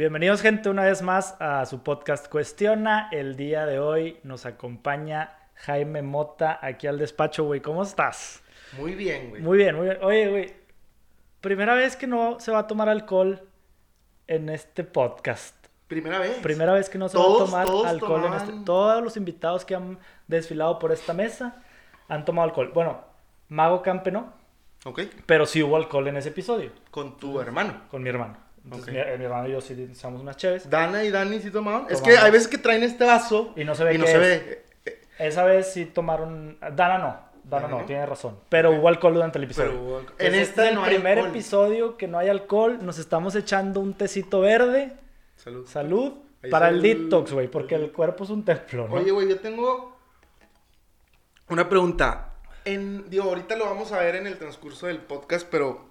Bienvenidos gente una vez más a su podcast Cuestiona. El día de hoy nos acompaña Jaime Mota aquí al despacho, güey. ¿Cómo estás? Muy bien, güey. Muy bien, muy bien. Oye, güey, primera vez que no se va a tomar alcohol en este podcast. Primera vez. Primera vez que no se Todos- va a tomar alcohol en este. Todos los invitados que han desfilado por esta mesa han tomado alcohol. Bueno, Mago Campe no, Ok. pero sí hubo alcohol en ese episodio Con tu hermano. con mi hermano. Entonces, Ok. mi, mi hermano y yo sí echamos unas cheves. Dana y Dani sí tomaron. Es Tomamos. que hay veces que traen este vaso Y no se ve y no se es. ve. Eh, Esa vez sí tomaron. Dana no. Dana no, no. tiene razón. Pero hubo alcohol durante el episodio. Pero hubo alcohol. Entonces, En este esta es el no hay primer alcohol. episodio que no hay alcohol. Nos estamos echando un tecito verde. Salud. Salud. Ahí para el detox, güey. Porque el cuerpo es un templo, ¿no? Oye, güey, yo tengo una pregunta. En, digo, ahorita lo vamos a ver en el transcurso del podcast, pero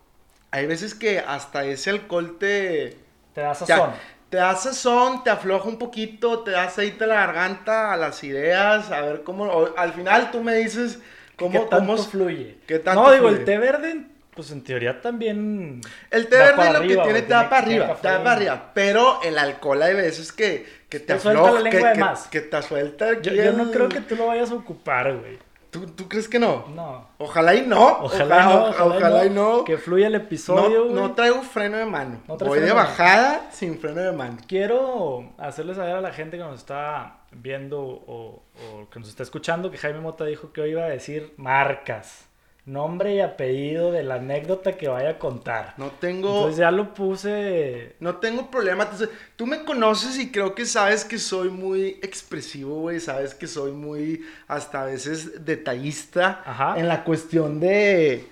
hay veces que hasta ese alcohol te... Te da sazón. Te da sazón, te afloja un poquito, te da aceite a la garganta, a las ideas, a ver cómo... o- al final tú me dices cómo... ¿Qué tanto cómo fluye? qué tanto no, digo, fluye? el té verde, pues en teoría también. El té verde lo que tiene te da para arriba, te da para arriba. Pero el alcohol hay veces que, que te, Te suelta afloja, la que, lengua de que- más. que te suelta Yo, yo no creo que tú lo vayas a ocupar, güey. ¿Tú, tú crees que no? No. Ojalá y no. Ojalá, no, ojalá, ojalá y y no. Que fluya el episodio, No, traigo freno de mano. No Voy de de mano. bajada sin freno de mano. Quiero hacerles saber a la gente que nos está viendo o, o que nos está escuchando que Jaime Mota dijo que hoy iba a decir marcas, nombre y apellido de la anécdota que vaya a contar. No tengo... Entonces ya lo puse. No tengo problema. Entonces, tú me conoces y creo que sabes que soy muy expresivo, güey. Sabes que soy muy, hasta a veces, detallista. Ajá. En la cuestión de...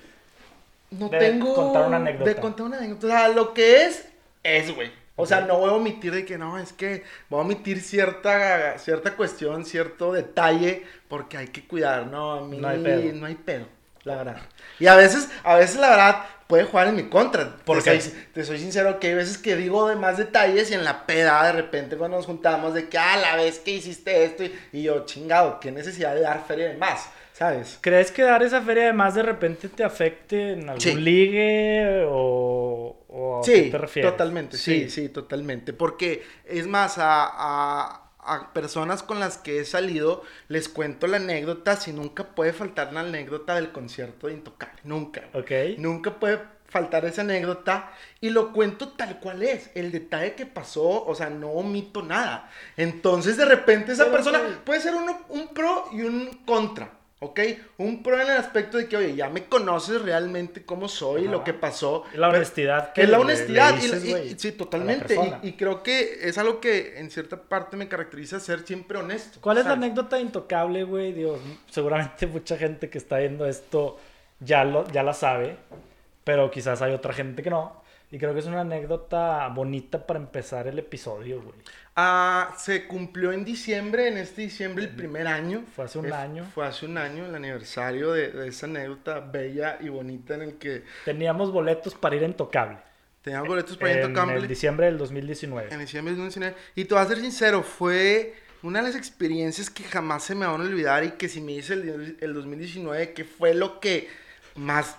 No De tengo... contar una anécdota. De contar una anécdota. O sea, lo que es, es, güey. O sea, no voy a omitir de que no, es que voy a omitir cierta, cierta cuestión, cierto detalle, porque hay que cuidar, ¿no? A mí No hay pedo. no hay pedo, la verdad. Y a veces, a veces la verdad puede jugar en mi contra. ¿Por te, soy, te soy sincero que hay veces que digo de más detalles y en la peda de repente cuando nos juntamos de que, ah, la vez que hiciste esto y, y yo, chingado, qué necesidad de dar feria de más, ¿sabes? ¿Crees que dar esa feria de más de repente te afecte en algún Sí. ligue o, o a Sí, qué te refieres? totalmente, sí, sí, totalmente. Porque es más, a, a- a personas con las que he salido les cuento la anécdota, si nunca puede faltar la anécdota del concierto de Intocable, nunca. Ok. Nunca puede faltar esa anécdota y lo cuento tal cual es, el detalle que pasó, o sea, no omito nada. Entonces, de repente esa Pero, persona puede ser uno- un pro y un contra. ¿Ok? Un pro en el aspecto de que, oye, ya me conoces realmente cómo soy, Ajá. lo que pasó. La honestidad que es la honestidad. le y la- dices, y- güey, y- sí, totalmente. Y, creo que es algo que en cierta parte me caracteriza ser siempre honesto. ¿Cuál es la anécdota intocable, güey? Dios, seguramente mucha gente que está viendo esto ya, lo, ya la sabe, pero quizás hay otra gente que no. Y creo que es una anécdota bonita para empezar el episodio, güey. Ah, se cumplió en diciembre, en este diciembre, el primer año. Fue hace un Es- año. Fue hace un año el aniversario de, de esa anécdota bella y bonita en el que Teníamos boletos para ir a Intocable. teníamos boletos para en Intocable. el diciembre del 2019. En diciembre de 2019. Y te voy a ser sincero, fue una de las experiencias que jamás se me van a olvidar y que si me dice el, el 2019, que fue lo que más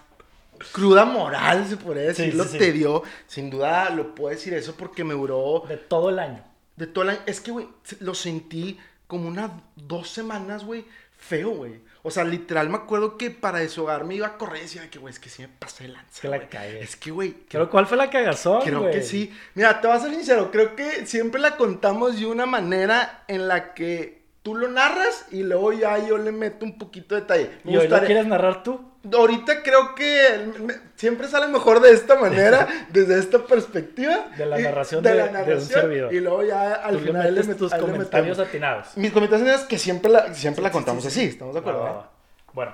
cruda moral, se podría decirlo, sí, sí. te dio. Sin duda lo puedo decir eso porque me duró De todo el año. de todo el año. Es que, güey, lo sentí como unas dos semanas, güey, feo, güey. O sea, literal me acuerdo que para deshogarme iba a correr y decía que, güey, es que sí me pasé de lanza. Que la cagué. Es que, güey, Pero ¿cuál fue la cagazón, Creo que sí. Mira, te voy a ser sincero, creo que siempre la contamos de una manera en la que tú lo narras y luego ya yo le meto un poquito de detalle. Me ¿Y hoy lo gustaría- quieres narrar tú? Ahorita creo que me- siempre sale mejor de esta manera, desde esta perspectiva. De la narración de- de un servidor. Y luego ya al Tú le final metes met- tus le comentarios metemos. atinados. Mis comentarios que siempre la, siempre la contamos sí, sí, así, sí. ¿estamos de acuerdo? Va, eh? Bueno,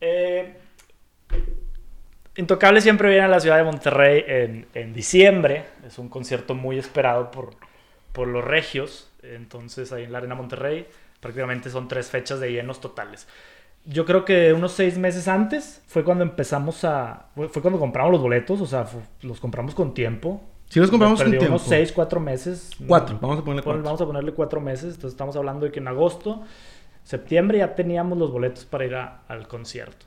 eh, Intocable siempre viene a la ciudad de Monterrey en, en diciembre. Es un concierto muy esperado por, por los regios. Entonces, ahí en la Arena Monterrey, prácticamente son tres fechas de llenos totales. Yo creo que unos seis meses antes fue cuando empezamos a. Fue cuando compramos los boletos, o sea, los compramos con tiempo. Sí los compramos con Perdió unos tiempo. seis, cuatro meses. Cuatro, vamos a ponerle Pon- cuatro. Vamos a ponerle cuatro meses. Entonces estamos hablando de que en agosto, septiembre ya teníamos los boletos para ir a- al concierto.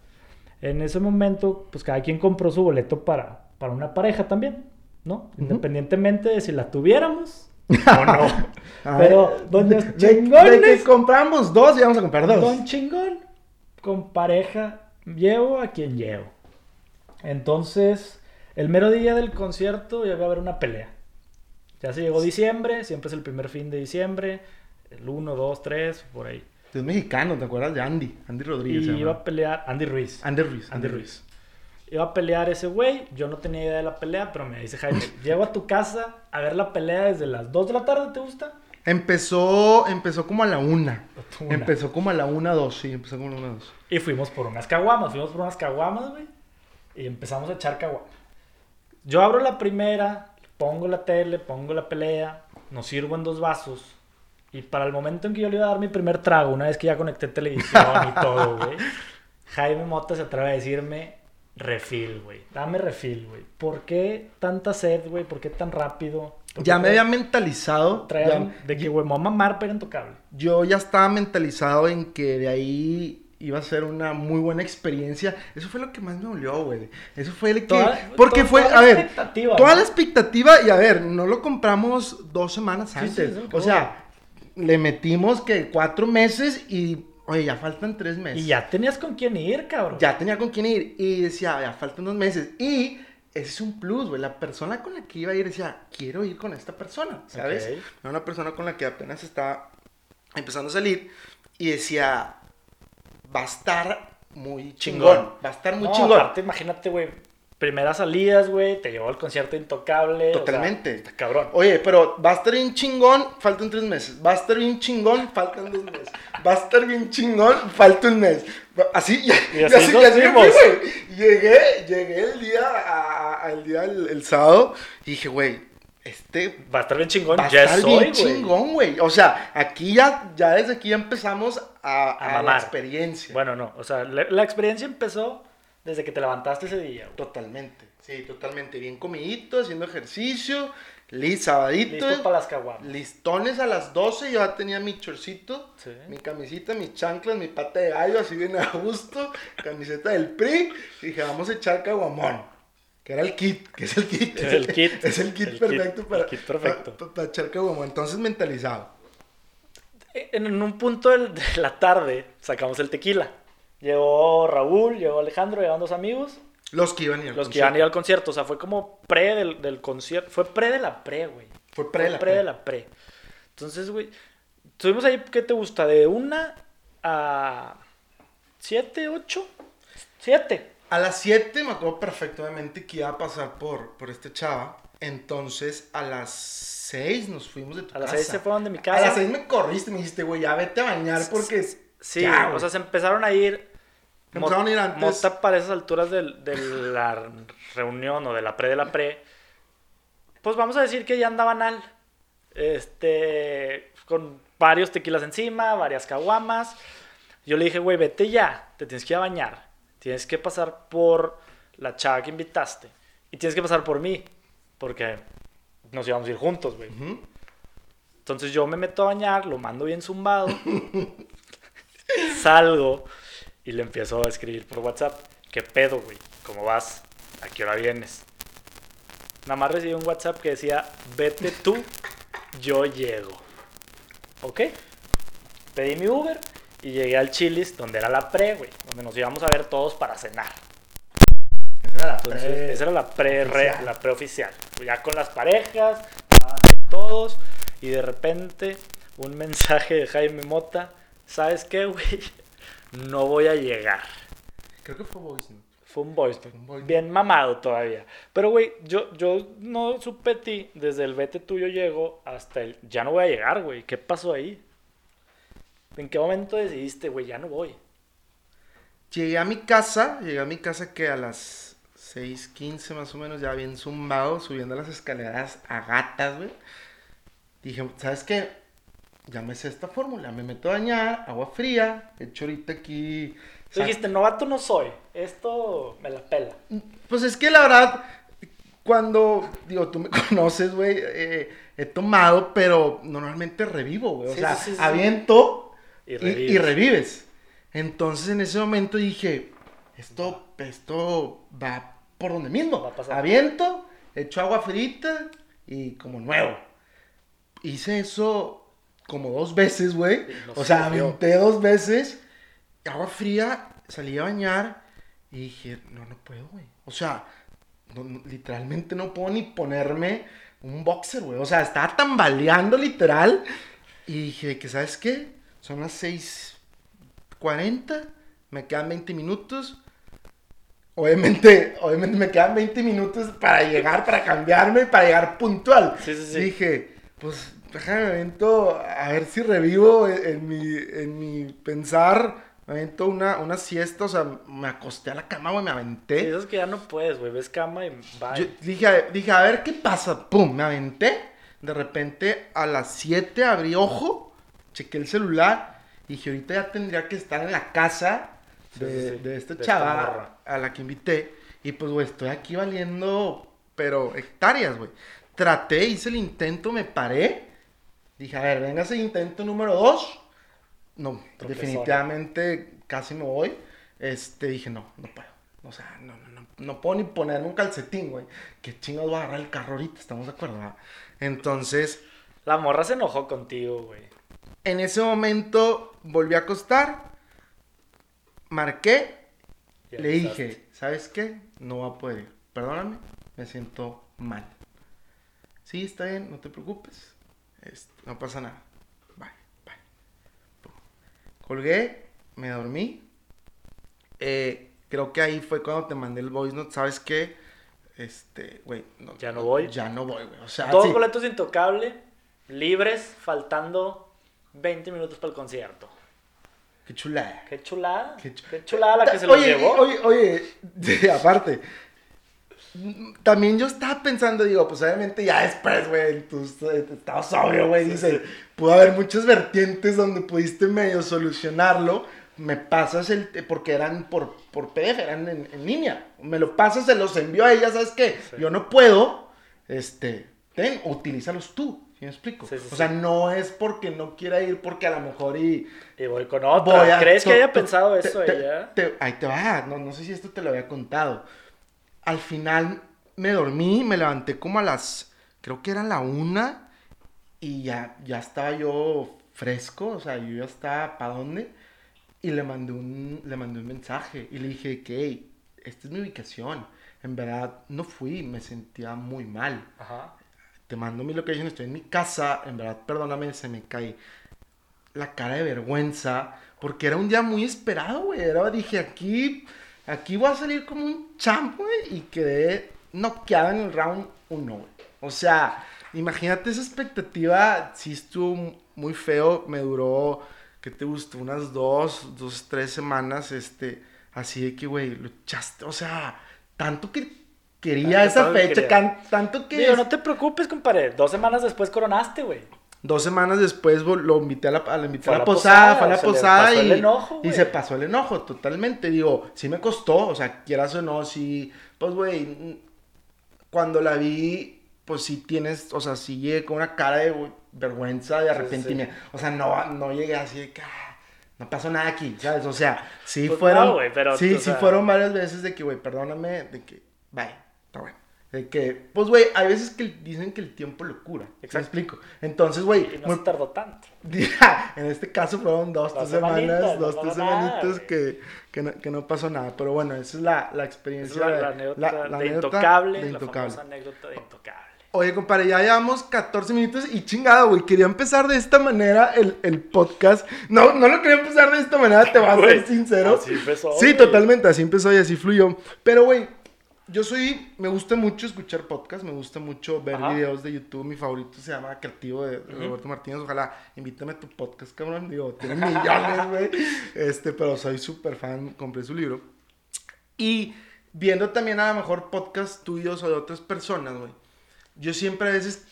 En ese momento, pues cada quien compró su boleto para, para una pareja también. ¿no? Independientemente de si la tuviéramos o no. Pero, de- chingones. de que compramos dos y vamos a comprar dos. Don chingón, con pareja, llevo a quien llevo. Entonces, el mero día del concierto ya va a haber una pelea. Ya se llegó diciembre, siempre es el primer fin de diciembre, el 1, 2, 3, por ahí. Es mexicano, ¿te acuerdas de Andy? Andy Rodríguez. Y iba a pelear Andy Ruiz. Andy Ruiz. Andy Ruiz. Iba a pelear ese güey, yo no tenía idea de la pelea, pero me dice Jaime, llego a tu casa a ver la pelea desde las 2 de la tarde, ¿te gusta? Empezó, empezó como a la una. Una. Empezó como a la una, dos, sí, empezó como a la una, dos. Y fuimos por unas caguamas, fuimos por unas caguamas, güey. Y empezamos a echar caguamas. Yo abro la primera, pongo la tele, pongo la pelea, nos sirvo en dos vasos. Y para el momento en que yo le iba a dar mi primer trago, una vez que ya conecté televisión y todo, güey, Jaime Mota se atreve a decirme refil, güey. Dame refil, güey. ¿Por qué tanta sed, güey? ¿Por qué tan rápido? ¿Por qué Ya me había mentalizado. ya- de que, güey, me voy a mamar, pero intocable. yo ya estaba mentalizado en que de ahí iba a ser una muy buena experiencia. Eso fue lo que más me dolió, güey. Eso fue el que... Toda- porque toda- fue, toda a la ver, expectativa, toda ¿no? la expectativa y a ver, no lo compramos dos semanas antes. o sea, le metimos que cuatro meses y, oye, ya faltan tres meses. Y ya tenías con quién ir, cabrón. Ya tenía con quién ir y decía, ya faltan dos meses. Y es un plus, güey. La persona con la que iba a ir decía, quiero ir con esta persona, ¿sabes? Ok. Era una persona con la que apenas estaba empezando a salir y decía, va a estar muy chingón. Chingón. Va a estar muy No, chingón. aparte, imagínate, güey. Primeras salidas, güey. Te llevó al concierto intocable. o sea, Totalmente. está cabrón. Oye, pero va a estar bien chingón, faltan tres meses. Va a estar bien chingón, faltan dos meses. Va a estar bien chingón, falta un mes. Así, ya, Y así nos me fui, fuimos. güey. Llegué, llegué el día, a- a- el día, el, el sábado, y dije, güey, este Va a estar bien chingón. va ya estar soy, bien güey. chingón, güey. O sea, aquí ya, ya desde aquí ya empezamos a, A a la experiencia. Bueno, no. O sea, la, la experiencia empezó desde que te levantaste ese día, güey. Totalmente, sí, totalmente. Bien comidito, haciendo ejercicio, li, sabadito. Listo para las caguamas. Listones a las 12, yo ya tenía mi chorcito, Sí. mi camisita, mis chanclas, mi pata de gallo, así bien a gusto, camiseta del PRI, y dije, vamos a echar caguamón, que era el kit, que es el kit. Es el kit. Es el kit El perfecto kit- para, el kit perfecto. para- para echar caguamón, entonces mentalizado. En un punto de la tarde sacamos el tequila. Llegó Raúl, llegó Alejandro, llegaron dos amigos. Los que iban a ir al Los que iban a concierto. ir al concierto. O sea, fue como pre del, del concierto. Fue pre de la pre, güey. Fue pre de la pre pre. de la pre. Entonces, güey, estuvimos ahí, ¿qué te gusta? De una a siete, ocho, siete. A las 7 me acuerdo perfectamente que iba a pasar por, por este chava, entonces a las 6 nos fuimos de tu A las casa. seis se fueron de mi A casa. las 6 me corriste, me dijiste, güey, ya vete a bañar porque... Sí, Ya, o sea, se empezaron a ir. Empezaron a ir antes. Mota para esas alturas del- de, la reunión o de la pre de la pre. Pues vamos a decir que ya andaban al. Este. Con varios tequilas encima, varias caguamas. Yo le dije, güey, vete ya. Te tienes que ir a bañar. Tienes que pasar por la chava que invitaste. Y tienes que pasar por mí. Porque nos íbamos a ir juntos, güey. Ujú. Entonces yo me meto a bañar, lo mando bien zumbado. salgo y le empiezo a escribir por WhatsApp. ¿Qué pedo, güey? ¿Cómo vas? ¿A qué hora vienes? Nada más recibí un WhatsApp que decía, vete tú, yo llego. ¿Ok? Pedí mi Uber y llegué al Chili's, donde era la pre, güey. Donde nos íbamos a ver todos para cenar. Esa era la Entonces, pre- esa era la pre, re- oficial. la preoficial. Ya con las parejas, ahí todos, y de repente un mensaje de Jaime Mota, ¿sabes qué, güey? No voy a llegar. Creo que fue Voice Note. Fue un voice note, Un voice bien mamado todavía. Pero, güey, yo, yo no supe ti desde el vete tuyo llego hasta el ya no voy a llegar, güey. ¿Qué pasó ahí? ¿En qué momento decidiste, güey, ya no voy? Llegué a mi casa, llegué a mi casa que a las 6.15 más o menos, ya bien zumbado, subiendo las escaleras a gatas, güey. Dije, ¿sabes qué? Ya me sé esta fórmula, me meto a bañar, agua fría, echo ahorita aquí... Tú dijiste, novato no soy. Esto me la pela. Pues es que la verdad, cuando, digo, tú me conoces, güey, eh, he tomado, pero normalmente revivo, güey. O Sí, sea, sí, sí, sí. aviento Y revives. y revives. Entonces en ese momento dije, esto, esto va por donde mismo. Va. Aviento echo agua frita y como nuevo. Hice eso como dos veces, güey. Y no O sea, aventé dos veces. Agua fría, salí a bañar y dije, no, no puedo, güey. O sea, no- no- literalmente no puedo ni ponerme un boxer, güey. O sea, estaba tambaleando literal. Y dije, que ¿sabes qué? Son las 6:40, me quedan 20 minutos. Obviamente, obviamente me quedan 20 minutos para llegar, para cambiarme, para llegar puntual. Sí, sí, sí. Dije, pues déjame me avento a ver si revivo en, en mi, en mi pensar. Me avento una, una siesta, o sea, me acosté a la cama, güey, me aventé. Sí, eso es que ya no puedes, güey. Ves cama y bye. Yo dije, a- dije, a ver qué pasa. Pum, me aventé. De repente a las 7 abrí ojo, chequé el celular y dije, ahorita ya tendría que estar en la casa de, sí, sí, de esta de chava a la que invité. Y pues, güey, estoy aquí valiendo, pero hectáreas, güey. Traté, hice el intento, me paré. Dije, a ver, venga ese intento número 2. No, Tropezón. definitivamente casi me voy. Este, dije, no, no puedo. O sea, no, no, no, no puedo ni ponerme un calcetín, güey. ¿Qué chingados voy a agarrar el carro ahorita? ¿Estamos de acuerdo? va? Entonces, La morra se enojó contigo, güey. en ese momento volví a acostar, marqué, Ya le empezaste. dije, ¿sabes qué? No va a poder ir. Perdóname, me siento mal. Sí, está bien, no te preocupes. Este, no pasa nada. Bye, bye. Pum. Colgué, me dormí. Eh, creo que ahí fue cuando te mandé el voice note. ¿Sabes qué? Este, güey. Ya no voy. Ya no voy, güey. O sea, Dos sí. boletos intocable, libres, faltando 20 minutos para el concierto. Qué chulada. Qué chulada. Qué Qué, chu- chulada la que se los llevó. Oye, oye, aparte. También yo estaba pensando, digo, pues obviamente ya después, güey, tú eh, estabas sobrio, güey, dice, pudo haber muchas vertientes donde pudiste medio solucionarlo, me pasas el, porque eran por, por PDF, eran en, en línea, me lo pasas, se los envío a ella, ¿sabes qué? Sí. Yo no puedo, este, ten, utilízalos tú, ¿sí me explico? O sea, no es porque no quiera ir, porque a lo mejor y... Y voy con otra. Voy a- ¿Crees que haya pensado te- eso te- ella? te- ahí te va, no, no sé si esto te lo había contado. Al final me dormí, me levanté como a las, creo que era la una, y ya, ya estaba yo fresco, o sea, yo ya estaba, ¿para dónde? Y le mandé un, le mandé un mensaje y le dije que, "Hey, esta es mi ubicación. En verdad, no fui, me sentía muy mal Ajá. te mando mi location, estoy en mi casa, en verdad, perdóname, se me cae la cara de vergüenza, porque era un día muy esperado, güey, era, dije, aquí, aquí voy a salir como un champ, güey, y quedé noqueado en el round 1, güey. O sea, imagínate esa expectativa, sí estuvo muy feo, me duró, ¿qué te gustó? Unas dos, dos, tres semanas, este, así de que, güey, luchaste, o sea, tanto que quería esa fecha, quería. can- tanto que... Digo, no te preocupes, compadre. Dos semanas después coronaste, güey. Dos semanas después lo invité a la, a la, invité Fue a la la posada, posada, fue a la se posada pasó y, el enojo, y se pasó el enojo totalmente. Digo, sí me costó, o sea, quieras o no, sí, pues güey, cuando la vi, pues sí tienes, o sea, sí llegué con una cara de güey, vergüenza, de sí. arrepentimiento. O sea, no, no llegué así de que, ah, no pasó nada aquí, ¿sabes? O sea, sí Pues fueron, no, güey, pero, sí, sí sea- fueron varias veces de que, güey, perdóname, de que, bye, está bueno. De que, pues, güey, hay veces que dicen que el tiempo lo cura. ¿Me Exacto. explico? Entonces, güey, Y no muy- se tardó tanto. en este caso fueron dos, Dos tres semanas, dos, tres semanitas que, que, no, que no pasó nada. Pero bueno, esa es la, la Esa experiencia es la, la anécdota la- la de anécdota Intocable. de La Intocable. famosa anécdota de Intocable. Oye, compadre, ya llevamos 14 minutos y chingado, güey. Quería empezar de esta manera el, el podcast. No, no lo quería empezar de esta manera, te voy a ser sincero. así empezó, Sí, totalmente, así empezó y así fluyó. Pero, güey, yo soy, me gusta mucho escuchar podcasts, me gusta mucho ver Ajá. videos de YouTube. Mi favorito se llama Creativo de. Roberto Martínez. Ojalá invítame a tu podcast, cabrón. Digo, tiene millones, güey. Este, pero soy súper fan, compré su libro. Y viendo también a lo mejor podcasts tuyos o de otras personas, güey. Yo siempre a veces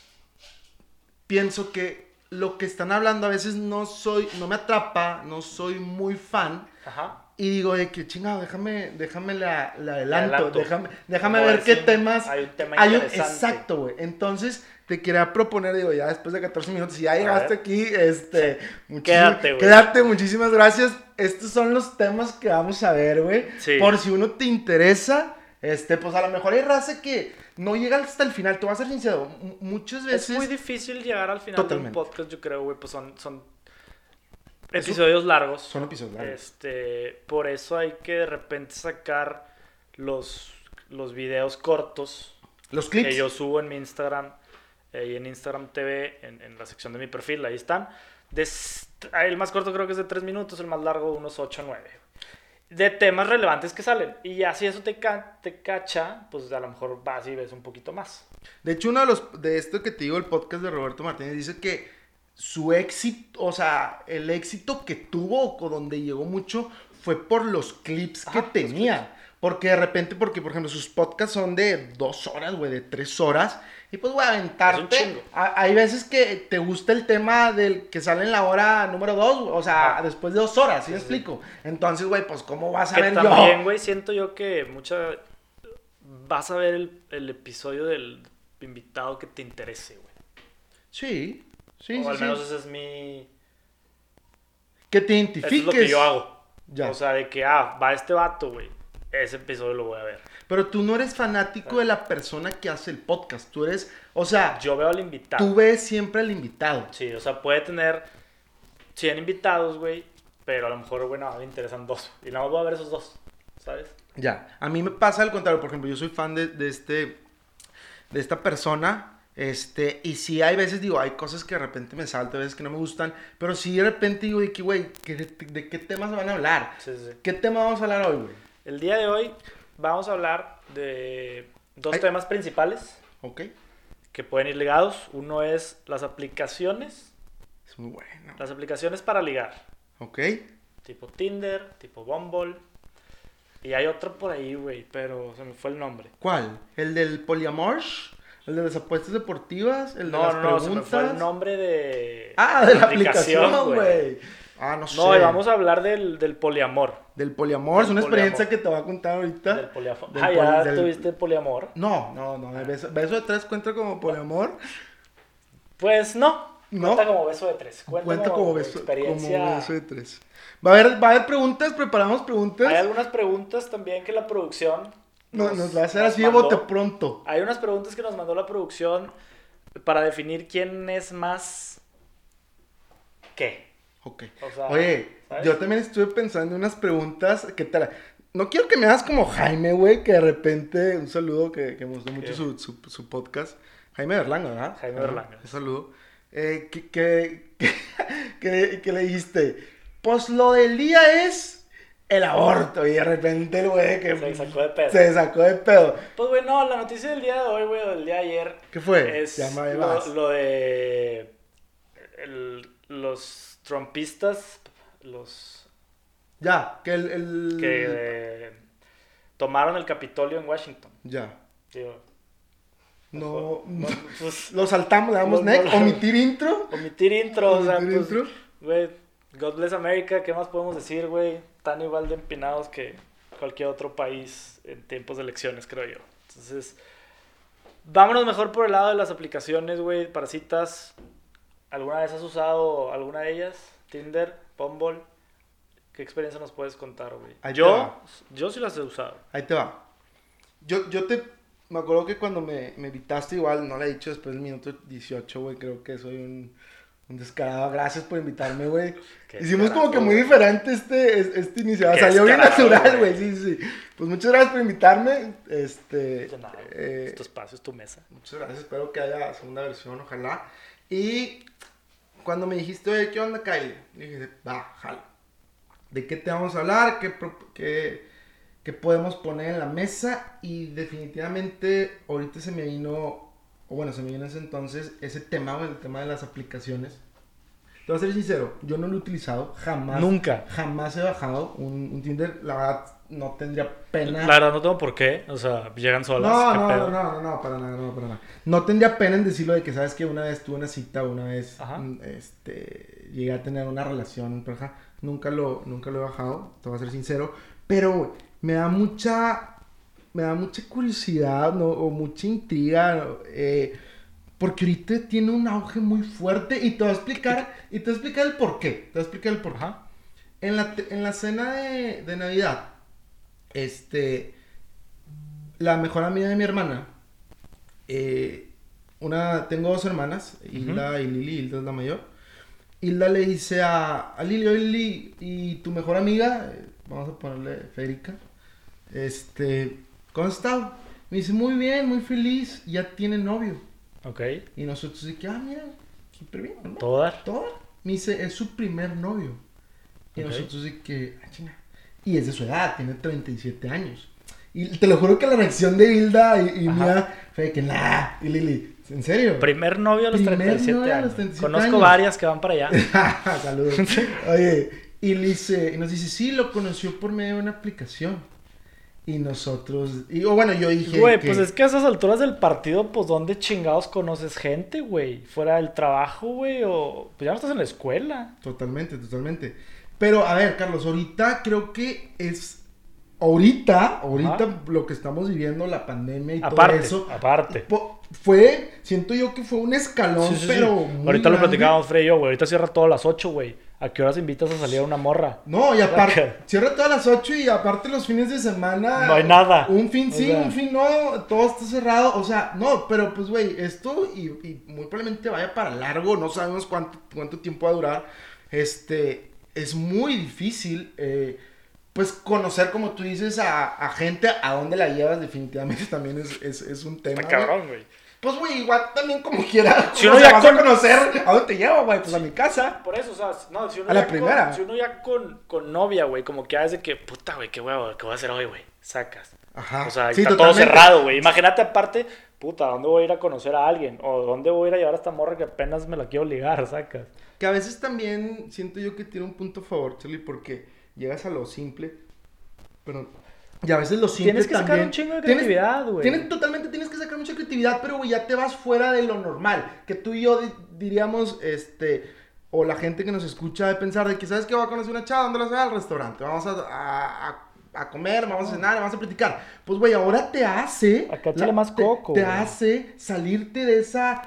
pienso que lo que están hablando a veces no soy, no me atrapa, no soy muy fan. Ajá. Y digo, de que chingado, déjame, déjame la, la adelanto, adelanto. déjame, déjame Como ver qué temas. hay un tema hay un- interesante. exacto, güey. Entonces, te quería proponer, digo, ya después de 14 minutos, si ya llegaste aquí, este. muchísimas- Quédate, güey. Quédate, muchísimas gracias. Estos son los temas que vamos a ver, güey. Sí. Por si uno te interesa, este, pues a lo mejor hay raza que no llega hasta el final. Te voy a ser sincero, muchas veces... Es muy difícil llegar al final Totalmente. de un podcast, yo creo, güey. Pues son, son episodios largos. Son episodios largos. Este, por eso hay que de repente sacar los, los videos cortos Los clips. que yo subo en mi Instagram eh, y en Instagram TV, en, en la sección de mi perfil, ahí están. De s- el más corto creo que es de 3 minutos, el más largo unos 8 o 9. De temas relevantes que salen. Y ya si eso te, ca- te cacha, pues a lo mejor vas y ves un poquito más. De hecho, uno de los de esto que te digo, el podcast de Roberto Martínez, dice que su éxito, o sea, el éxito que tuvo o donde llegó mucho fue por los clips que los tenía. Porque de repente, porque por ejemplo, sus podcasts son de dos horas, güey, de tres horas. Y pues, güey, aventarte. a- Hay veces que te gusta el tema del que sale en la hora número dos, o sea, Ajá. después de dos horas, ¿sí, me sí. explico? Entonces, güey, pues, ¿cómo vas a Que ver también, güey, siento yo que mucha... Vas a ver el, el episodio del invitado que te interese, güey. Sí, sí, o sí. al sí. menos ese es mi... Que te Eso identifiques. es lo que yo hago. Ya. O sea, de que, ah, va este vato, güey. Ese episodio lo voy a ver. Pero tú no eres fanático de la persona que hace el podcast. Tú eres, o sea, Yo veo al invitado. tú ves siempre al invitado. Sí, o sea, puede tener 100 invitados, güey. Pero a lo mejor, güey, no, me interesan dos. Y nada más voy a ver esos dos, ¿sabes? Ya. A mí me pasa al contrario. Por ejemplo, yo soy fan de, de este, de esta persona. Este, y sí hay veces, digo, hay cosas que de repente me salto, hay veces que no me gustan. Pero sí de repente digo, de que, güey, ¿qué- de, qué temas van a hablar? Sí, sí, sí. ¿Qué tema vamos a hablar hoy, güey? El día de hoy vamos a hablar de dos Ay. temas principales ¿Ok? que pueden ir ligados. Uno es las aplicaciones, Es muy bueno. las aplicaciones para ligar, ¿Ok? tipo Tinder, tipo Bumble. Y hay otro por ahí, güey, pero se me fue el nombre. ¿Cuál? ¿El del poliamor? ¿El de las apuestas deportivas? ¿El de No, las no, no, se me fue el preguntas? nombre de... Ah, de la aplicación, güey. Ah, no sé. No, y vamos a hablar del, del poliamor. Del poliamor, es una experiencia que te voy a contar ahorita. Del poliamor. Del ah, ya del- tuviste poliamor. No, no, no. el Beso, beso de tres cuenta como poliamor. Pues no. ¿No? Cuenta como beso de tres. Cuenta, Cuenta como, beso, experiencia. como beso de tres. Va a haber, va a haber preguntas, preparamos preguntas. Hay algunas preguntas también que la producción. No, nos va a hacer nos así de mandó. bote pronto. Hay unas preguntas que nos mandó la producción para definir quién es más. ¿Qué? Ok. O sea, Oye, ¿sabes? yo también estuve pensando en unas preguntas que te la- No quiero que me hagas como Jaime, güey, que de repente... Un saludo que, que me gustó mucho su, su, su podcast. Jaime Berlanga, ¿verdad? Jaime Berlanga. Un saludo. Eh, que, que, que- que le dijiste, pues lo del día es el aborto. Y de repente el güey que... Se sacó de pedo. Se sacó de pedo. Pues, güey, no, la noticia del día de hoy, güey, o del día de ayer. ¿Qué fue? Es lo, lo de. el- los trompistas, los Ya, que el... el- que eh, tomaron el Capitolio en Washington. Ya. Digo, No... no, pues, Lo saltamos, le damos neck, no. omitir intro. omitir intro, o sea, Omitir pues, intro. güey, God bless America, ¿qué más podemos decir, güey? Tan igual de empinados que cualquier otro país en tiempos de elecciones, creo yo. Entonces, vámonos mejor por el lado de las aplicaciones, güey, para citas. ¿Alguna vez has usado alguna de ellas? Tinder, Bumble. ¿Qué experiencia nos puedes contar, güey? Ahí Yo, yo sí las he usado. Ahí te va. Yo, yo te. Me acuerdo que cuando me, me invitaste, igual no le he dicho después del minuto 18, güey. Creo que soy un, un descarado. Gracias por invitarme, güey. Hicimos como que muy diferente este, es- este inicio. Qué Salió bien natural, güey. Sí, sí. Pues muchas gracias por invitarme. Este. Nada, eh, es tu espacio, es tu mesa. Muchas gracias, espero que haya segunda versión, ojalá. Y cuando me dijiste, oye, ¿qué onda, Kyle? Dije, va, jalo. ¿De qué te vamos a hablar? ¿Qué, qué, qué podemos poner en la mesa? Y definitivamente ahorita se me vino, o bueno, se me vino en ese entonces, ese tema, el tema de las aplicaciones. Te voy a ser sincero, yo no lo he utilizado, jamás. Nunca. Jamás he bajado un, un Tinder, la verdad no tendría pena. La verdad no tengo por qué. O sea, llegan solas. No, ¿qué no, no, no, no, para nada, no, para nada. No tendría pena en decirlo de que, sabes que una vez tuve una cita, una vez, Ajá. mm, este, llegué a tener una relación, pero ajá, nunca lo, nunca lo he bajado, te voy a ser sincero, pero me da mucha, me da mucha curiosidad, ¿no? O mucha intriga, eh, porque ahorita tiene un auge muy fuerte y te voy a explicar, y te voy a explicar el por qué, te voy a explicar el por qué. En la, en la cena de, de Navidad, este, la mejor amiga de mi hermana eh, una, tengo dos hermanas, Hilda y Lili, Hilda es la mayor. Hilda le dice a, a Lili, Lili, ¿y tu mejor amiga? Eh, Vamos a ponerle Federica. Este, ¿cómo has estado? Me dice, muy bien, muy feliz, ya tiene novio. Ok. Y nosotros de que, ah, mira, súper bien, ¿no? Todo dar. Todo. Me dice, es su primer novio. Y Ok. nosotros de que, ah, chinga. Y es de su edad, tiene 37 años. Y te lo juro que la reacción de Hilda y, y mía fue de que, nah, y Lili, ¿en serio? Primer novio a los Primer 37 novio a años. los 37 Conozco años. varias que van para allá. Saludos. Oye, y, le dice, y nos dice, sí, lo conoció por medio de una aplicación. Y nosotros, y o bueno, yo dije, Güey, que- pues es que a esas alturas del partido, pues ¿dónde chingados conoces gente, güey? Fuera del trabajo, güey, o pues ya no estás en la escuela. Totalmente, totalmente. Pero, a ver, Carlos, ahorita creo que es. Ahorita, ahorita Ajá. lo que estamos viviendo, la pandemia y Aparte, todo eso. aparte. Fue, siento yo que fue un escalón, Sí, sí, sí. pero. muy Ahorita lo grande. platicábamos, Fred y yo, güey. Ahorita cierra todo a las 8, güey. ¿A qué horas invitas a salir a una morra? No, y aparte, cierra todas las 8 y aparte los fines de semana. No hay nada. Un fin O sí, sea. un fin no, todo está cerrado. O sea, no, pero pues, güey, esto y, y muy probablemente vaya para largo, no sabemos cuánto, cuánto tiempo va a durar. Este, es muy difícil, eh, pues, conocer, como tú dices, a, a gente, a dónde la llevas, definitivamente también es, es, es un tema. Está cabrón, güey. Pues, güey, igual también como quiera. Si uno ya vas con- a conocer, ¿a dónde te llevo, güey? Pues a mi casa. Por eso, o sea, no, si uno A la ya primera. Con, si uno ya con, con novia, güey, como que hace que, puta, güey, qué huevo, ¿qué voy a hacer hoy, güey? Sacas. Ajá. O sea, Sí, está todo cerrado, güey. Imagínate aparte, puta, ¿dónde voy a ir a conocer a alguien? O ¿dónde voy a ir a llevar a esta morra que apenas me la quiero ligar, sacas? Que a veces también siento yo que tiene un punto a favor, Charlie, porque llegas a lo simple, pero y a veces lo simple Tienes que sacar un chingo de creatividad, güey. Tienes, totalmente tienes que sacar mucha creatividad, pero güey, ya te vas fuera de lo normal. Que tú y yo di- diríamos, este, o la gente que nos escucha de pensar de que, ¿sabes qué? Voy a conocer una chava, ¿dónde la voy al restaurante? Vamos a, a- a- a comer, vamos a cenar, vamos a platicar. Pues güey, ahora te hace... Acá échale más coco, Te hace salirte de esa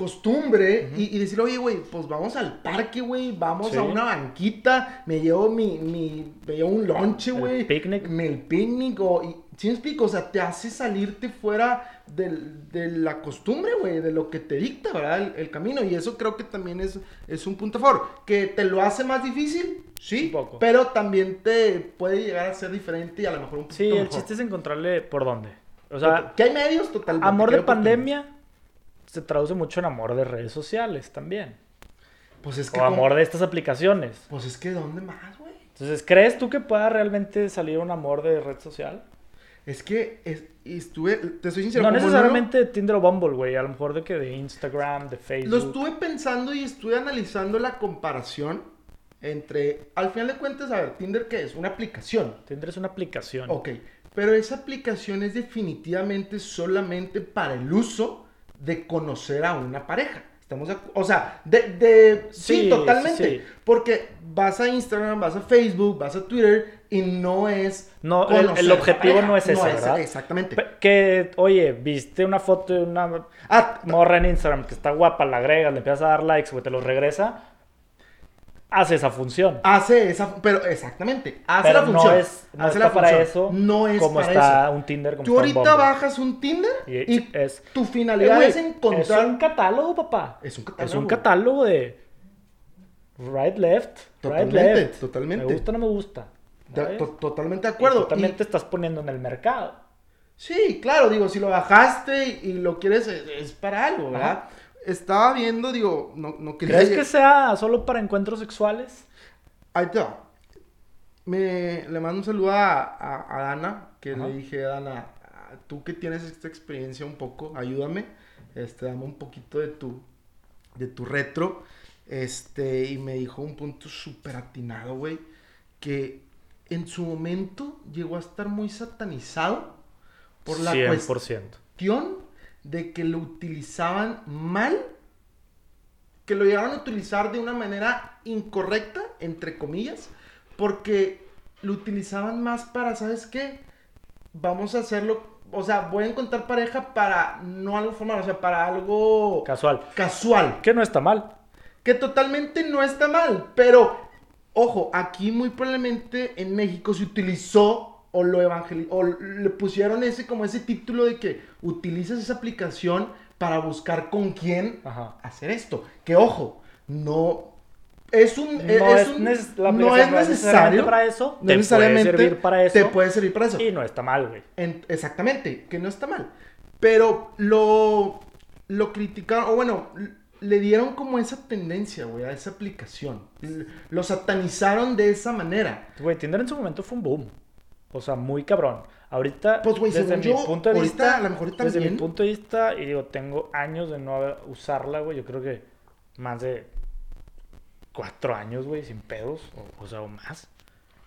costumbre y, y decir, oye, güey, pues vamos al parque, güey, vamos Sí. a una banquita, me llevo mi, mi, me llevo un lonche, güey. picnic. me- El picnic, o, y, ¿sí me explico? O sea, te hace salirte fuera del- de la costumbre, güey, de lo que te dicta, ¿verdad? El, el camino, y eso creo que también es, es un punto a favor. Que te lo hace más difícil, sí, Un poco. pero también te puede llegar a ser diferente y a lo mejor un poquito Sí, el mejor. chiste es encontrarle por dónde. O sea, que hay medios totalmente. amor de pandemia se traduce mucho en amor de redes sociales también. Pues es que. O como- amor de estas aplicaciones. Pues es que, ¿dónde más, güey? Entonces, ¿crees tú que pueda realmente salir un amor de red social? Es que es- estuve, te soy sincero. No necesariamente de Tinder o Bumble, güey. A lo mejor de que de Instagram, de Facebook. lo estuve pensando y estuve analizando la comparación entre. Al final de cuentas, a ver, Tinder, ¿qué es? Una aplicación. Tinder es una aplicación. Ok. Pero esa aplicación es definitivamente solamente para el uso de conocer a una pareja. Estamos de O sea, de, de- sí, Sí, totalmente. sí. Porque vas a Instagram, vas a Facebook, vas a Twitter y no es. No, el- objetivo pareja. no es ese, ¿verdad? Exactamente. Que, oye, viste una foto de una Ah, morra en Instagram que está guapa, la agregas, le empiezas a dar likes, güey, te los regresa. Hace esa función. Hace esa, pero exactamente, hace Pero la función. no es no hace está la para función. eso. No es como para está eso. un Tinder, como Tú un ahorita bajas un Tinder Y y, es- tu Eh, finalidad güey, es encontrar. Es un catálogo, papá. Es un Es catálogo. un catálogo de right, left, right, Totalmente, left. totalmente. Me gusta o no me gusta. Totalmente de acuerdo. tú también Y- te estás poniendo en el mercado. Sí, claro, digo, si lo bajaste y lo quieres, es, es para algo, ¿verdad? Ajá. Estaba viendo, digo, no, no quería. ¿Crees que sea solo para encuentros sexuales? Ahí te va. Me, le mando un saludo a, a- a Dana, que Ajá. le dije, Dana, tú que tienes esta experiencia un poco, ayúdame, este, dame un poquito de tu, de tu retro, este, y me dijo un punto súper atinado, güey, que en su momento llegó a estar muy satanizado por la 100%. cuestión de que lo utilizaban mal, que lo llegaron a utilizar de una manera incorrecta, entre comillas, porque lo utilizaban más para, ¿sabes qué? Vamos a hacerlo, o sea, voy a encontrar pareja para no algo formal, o sea, para algo Casual. casual, Que no está mal. que totalmente no está mal, pero ojo, aquí muy probablemente en México se utilizó o lo evangeli o le pusieron ese como ese título de que utilizas esa aplicación para buscar con quién Ajá. hacer esto. Que ojo, no es un No es, es un- la no es necesario para eso, no te puede necesariamente servir para eso. Te puede servir para eso. Y no está mal, güey. En- exactamente, que no está mal. Pero lo, lo criticaron, o bueno, le dieron como esa tendencia, güey, a esa aplicación. Lo satanizaron de esa manera. Güey, Tinder en su momento fue un boom. O sea, muy cabrón. Ahorita, Pues, güey, desde mi yo, punto de ahorita, vista, a lo mejor desde mi punto de vista, y digo, tengo años de no usarla, güey. Yo creo que más de cuatro años, güey, sin pedos, o, o sea, o más.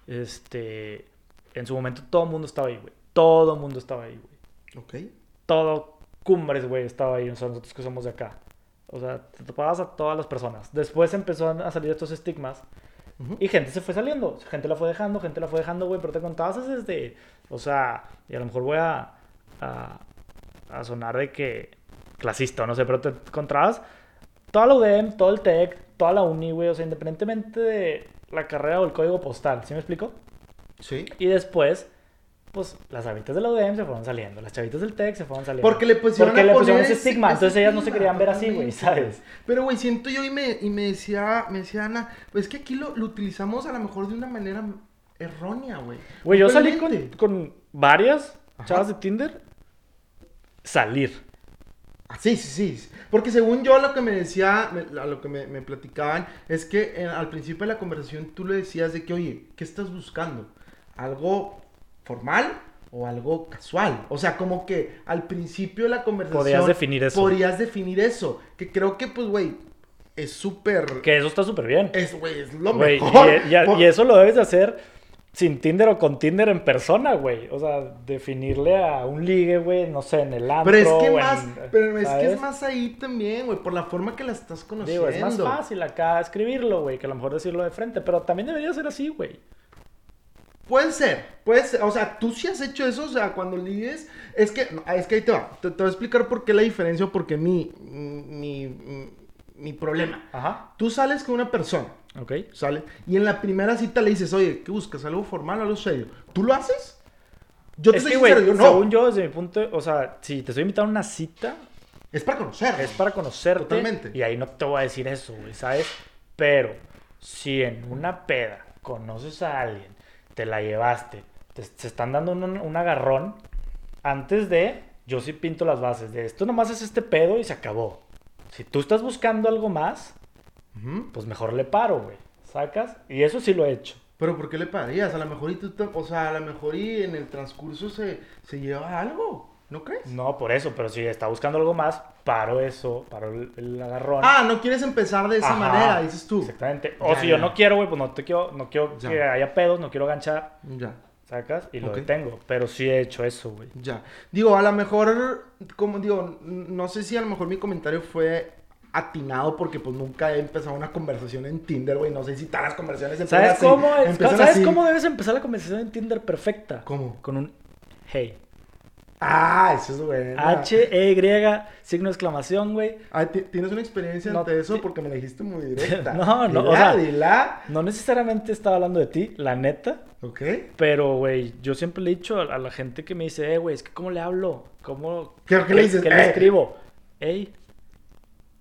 Este, en su momento todo el mundo estaba ahí, güey. Todo el mundo estaba ahí, güey. Ok. todo Cumbres, güey, estaba ahí, o sea, nosotros que somos de acá. O sea, te topabas a todas las personas. Después empezó a salir estos estigmas Y gente se fue saliendo. Gente la fue dejando, gente la fue dejando, güey, pero te contabas desde, o sea, y a lo mejor voy a, a, a sonar de que clasista no sé, pero te encontrabas toda la UDEM, todo el TEC, toda la uni, güey, o sea, independientemente de la carrera o el código postal, ¿sí me explico? Sí. Y después, pues las chavitas de la UDEM se fueron saliendo, las chavitas del TEC se fueron saliendo. Porque le pusieron, Porque le pusieron ese estigma, entonces ellas no se querían ver así, güey. ¿sabes? Pero, güey, siento yo y me, y me decía, me decía Ana, pues es que aquí lo, lo utilizamos a lo mejor de una manera errónea, güey. Güey, yo salí con, con varias Ajá. chavas de Tinder. Salir. Ah, sí, sí, sí. Porque según yo lo que me decía, me- a lo que me, me platicaban, es que eh, al principio de la conversación tú le decías de que, oye, ¿qué estás buscando? ¿Algo formal o algo casual? O sea, como que al principio de la conversación... Podías definir eso. Podrías definir eso. Que creo que, pues, güey, es súper... Que eso está súper bien. Es, güey, es lo Güey, mejor. y, y- Por- y eso lo debes de hacer sin Tinder o con Tinder en persona, güey. O sea, definirle a un ligue, güey, no sé, en el antro. Pero es que más, en- pero es que es más ahí también, güey, por la forma que la estás conociendo. Digo, es más fácil acá escribirlo, güey, que a lo mejor decirlo de frente. Pero también debería ser así, güey. Puede ser, puede ser. O sea, tú sí has hecho eso, o sea, cuando ligues. Es que, es que ahí te va. Te, te voy a explicar por qué la diferencia o por qué mi, mi, mi problema. Ajá. Tú sales con una persona, Ok. ¿sale? Y en la primera cita le dices, oye, ¿qué buscas? ¿Algo formal o algo serio? ¿Tú lo haces? Yo te es soy que, sincero, yo no. según yo, desde mi punto, o sea, si te estoy invitando a una cita, Es para conocer. es para conocerte. Totalmente. Y ahí no te voy a decir eso, güey, ¿sabes? Pero si en una peda conoces a alguien, te la llevaste, te, se están dando un, un agarrón, antes de, yo sí pinto las bases de esto nomás es este pedo y se acabó. Si tú estás buscando algo más, pues mejor le paro, güey. ¿Sacas? Y eso sí lo he hecho. Pero ¿por qué le pararías? A lo mejor y tú, o sea, a lo mejor y en el transcurso se, se lleva algo, ¿no crees? No, por eso, pero si está buscando algo más, paro eso, paro el, el agarrón. Ah, no quieres empezar de esa Ajá, manera, dices tú. Exactamente. O Ya, si yo ya. no quiero, güey, pues no te quiero, no quiero Ya. que haya pedos, no quiero ganchar, Ya, sacas y lo Ok. detengo. Pero sí he hecho eso, güey. ya. Digo, a lo mejor, como digo, no sé si a lo mejor mi comentario fue atinado porque pues nunca he empezado una conversación en Tinder, güey. No sé si todas las conversaciones ¿Sabes así, cómo, es- ¿sabes así. cómo debes empezar la conversación en Tinder perfecta? ¿Cómo? Con un hey. Ah, eso es bueno. H-E-Y, signo de exclamación, güey. Ah, ¿ti- ¿Tienes una experiencia No, ante eso? Porque me la dijiste muy directa. No, no, o Dila, sea- dila. No necesariamente estaba hablando de ti, la neta. Ok. Pero, güey, yo siempre le he dicho a, a la gente que me dice, eh, güey, es que ¿cómo le hablo? ¿Cómo? ¿Qué- qué le dices? ¿Qué le Eh. escribo? Ey,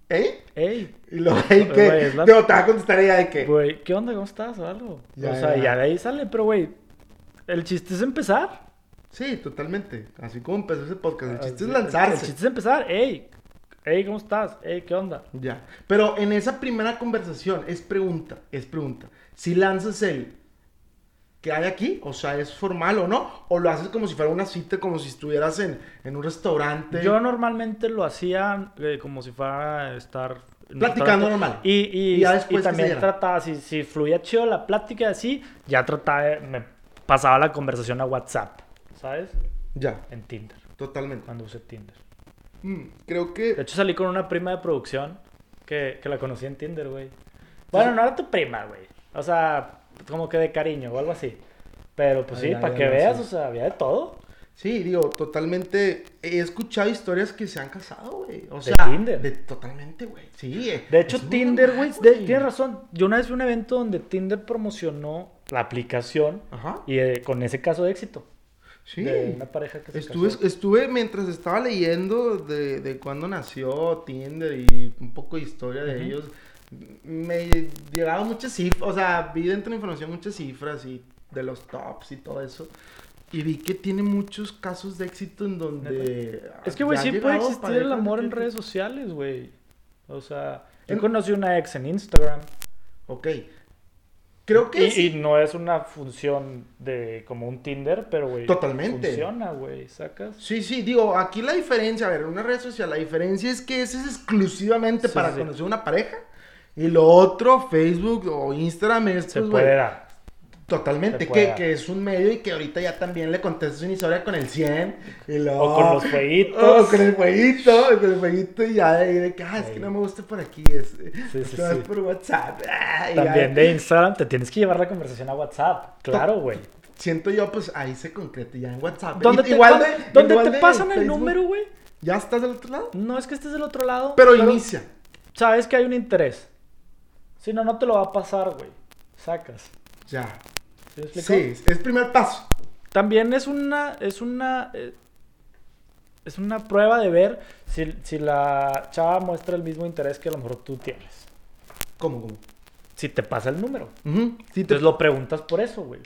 ¿Eh? ey. Y luego, ¿hey, qué? La- te va a contestar ella de que... Güey, ¿qué onda? ¿Cómo estás? O algo. Ya, o sea, ya. ya de ahí sale, pero, güey, el chiste es empezar. Sí, totalmente. Así como empezó ese podcast. El chiste es El lanzarse. chiste es empezar. Ey, ey, ¿cómo estás? Ey, ¿qué onda? Ya. Pero en esa primera conversación es pregunta, es pregunta. Si lanzas el que hay aquí, o sea, es formal o no, o lo haces como si fuera una cita, como si estuvieras en, en un restaurante. Yo normalmente lo hacía eh, como si fuera estar... Platicando normal. Y, y, Y ya después también trataba, si, si fluía chido la plática así, ya trataba, de- me pasaba la conversación a WhatsApp, ¿sabes? Ya, En Tinder, totalmente. cuando usé Tinder. Mm, creo De que... hecho, salí con una prima de producción que, que la conocí en Tinder, güey. Bueno, no era tu prima, güey. O sea, como que de cariño o algo así. Pero pues Ay, sí, para que veas, sí. o sea, había de todo. Sí, digo, totalmente... He escuchado historias que se han casado, güey. O De sea, Tinder. de- totalmente, güey. Sí. eh, De hecho, Tinder, güey, de- tienes razón. Yo una vez fui a un evento donde Tinder promocionó la aplicación Ajá. y eh, con ese caso de éxito. Sí. De una pareja que se Estuve, casó. estuve mientras estaba leyendo de, de cuándo nació Tinder y un poco de historia de Ujú. ellos, me llegaban muchas cifras, o sea, vi dentro de la información muchas cifras y de los tops y todo eso. Y vi que tiene muchos casos de éxito en donde... Es que, güey, sí puede existir el amor en redes sociales, güey. O sea, yo En- conocí una ex en Instagram. Ok. Creo que Y, sí. y no es una función de como un Tinder, pero, güey. Totalmente. Funciona, güey, sacas. Sí, sí, digo, aquí la diferencia, a ver, en una red social, la diferencia es que ese es exclusivamente Sí, para sí, conocer una pareja. Y lo otro, Facebook o Instagram, es Se pues, puede dar. Totalmente, que, que es un medio y que ahorita ya también le contestas una historia con el 100. Y luego, O con los jueguitos. O con el jueguito, con el jueguito y ya de de que, ah, es que no me gusta por aquí, es, Sí, sí, es por WhatsApp. ah, ya- También de Instagram te tienes que llevar la conversación a WhatsApp. Claro, güey. Siento yo, pues ahí se concreta ya en WhatsApp. ¿Dónde te, igual de- dónde igual te pasan el Facebook. número, güey? ¿Ya estás del otro lado? No es que estés del otro lado. Pero, inicia. Sabes que hay un interés. Si no, no te lo va a pasar, güey. Sacas. Ya. ¿Sí me explico? Sí, es primer paso. También es una. Es una. eh, es una prueba de ver si, si la chava muestra el mismo interés que a lo mejor tú tienes. ¿Cómo, cómo? Si te pasa el número. Ujú. Si, te, Entonces lo preguntas por eso, güey.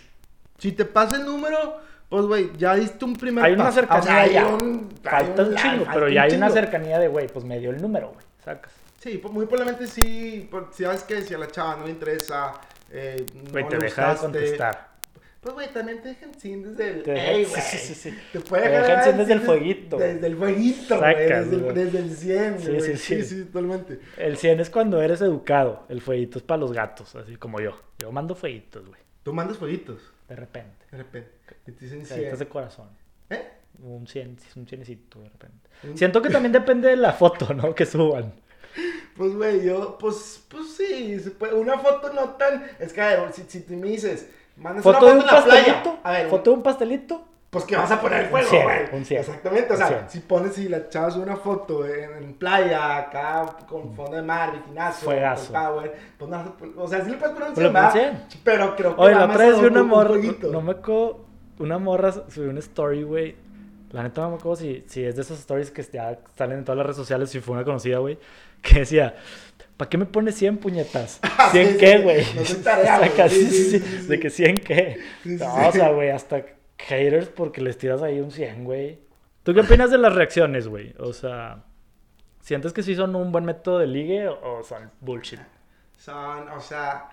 si te pasa el número, pues, güey, ya diste un primer Hay una paso. cercanía O sea, hay ya. un- Falta un chingo, pero ya hay una cercanía de, güey, pues me dio el número, güey. Sacas. Sí, pues, muy probablemente sí. Si sabes que si a la chava no le interesa. Eh, Güey, no te le deja de gustaste, contestar. Pues, güey, también te dejan sin desde el. Te Ey, güey. sí, sí, sí. Te puede Te dejan sin desde el fueguito. Desde el fueguito, güey. Desde, el- güey. desde el 100, Sí, güey. sí, Sí, sí. sí, totalmente. El 100 es cuando eres educado. El fueguito es para los gatos, así como yo. Yo mando fueguitos, güey. Tú mandas fueguitos, De repente. de repente. Y te dicen Caritas 100. de corazón. ¿Eh? Un 100, un cienecito de repente. Un- Siento que también depende de la foto, ¿no? Que suban. Pues, güey, yo, pues, pues sí, se puede- una foto no tan, es que, a ver, si, si tú me dices, mandas Foto una de un foto en la playa, pastelito. a ver, Foto de un pastelito. pues que vas a poner el fuego, güey. un. Exactamente, o Un sea, si pones, si la chava sube una foto en, en playa, acá, con fondo de mar, bikinazo, Fuegazo. power, pues no, o sea, sí le puedes poner un Pues le 100, ¿verdad? pones pero creo que Oye, la otra vez vi una un morra. jueguito. No me acuerdo. Una morra subió una story, güey. La neta no me acuerdo si, si es de esas stories que ya salen en todas las redes sociales. Si fue una conocida, güey. Que decía. ¿Para qué me pones 100 puñetas? Ah, sí, ¿100 sí, qué, güey? No soy tarea, Sí, sí. De que 100 qué. No, o sea, güey, hasta haters porque les tiras ahí un 100, güey. ¿Tú qué opinas de las reacciones, güey? O sea, ¿sientes que sí son un buen método de ligue o son bullshit? Son, o sea,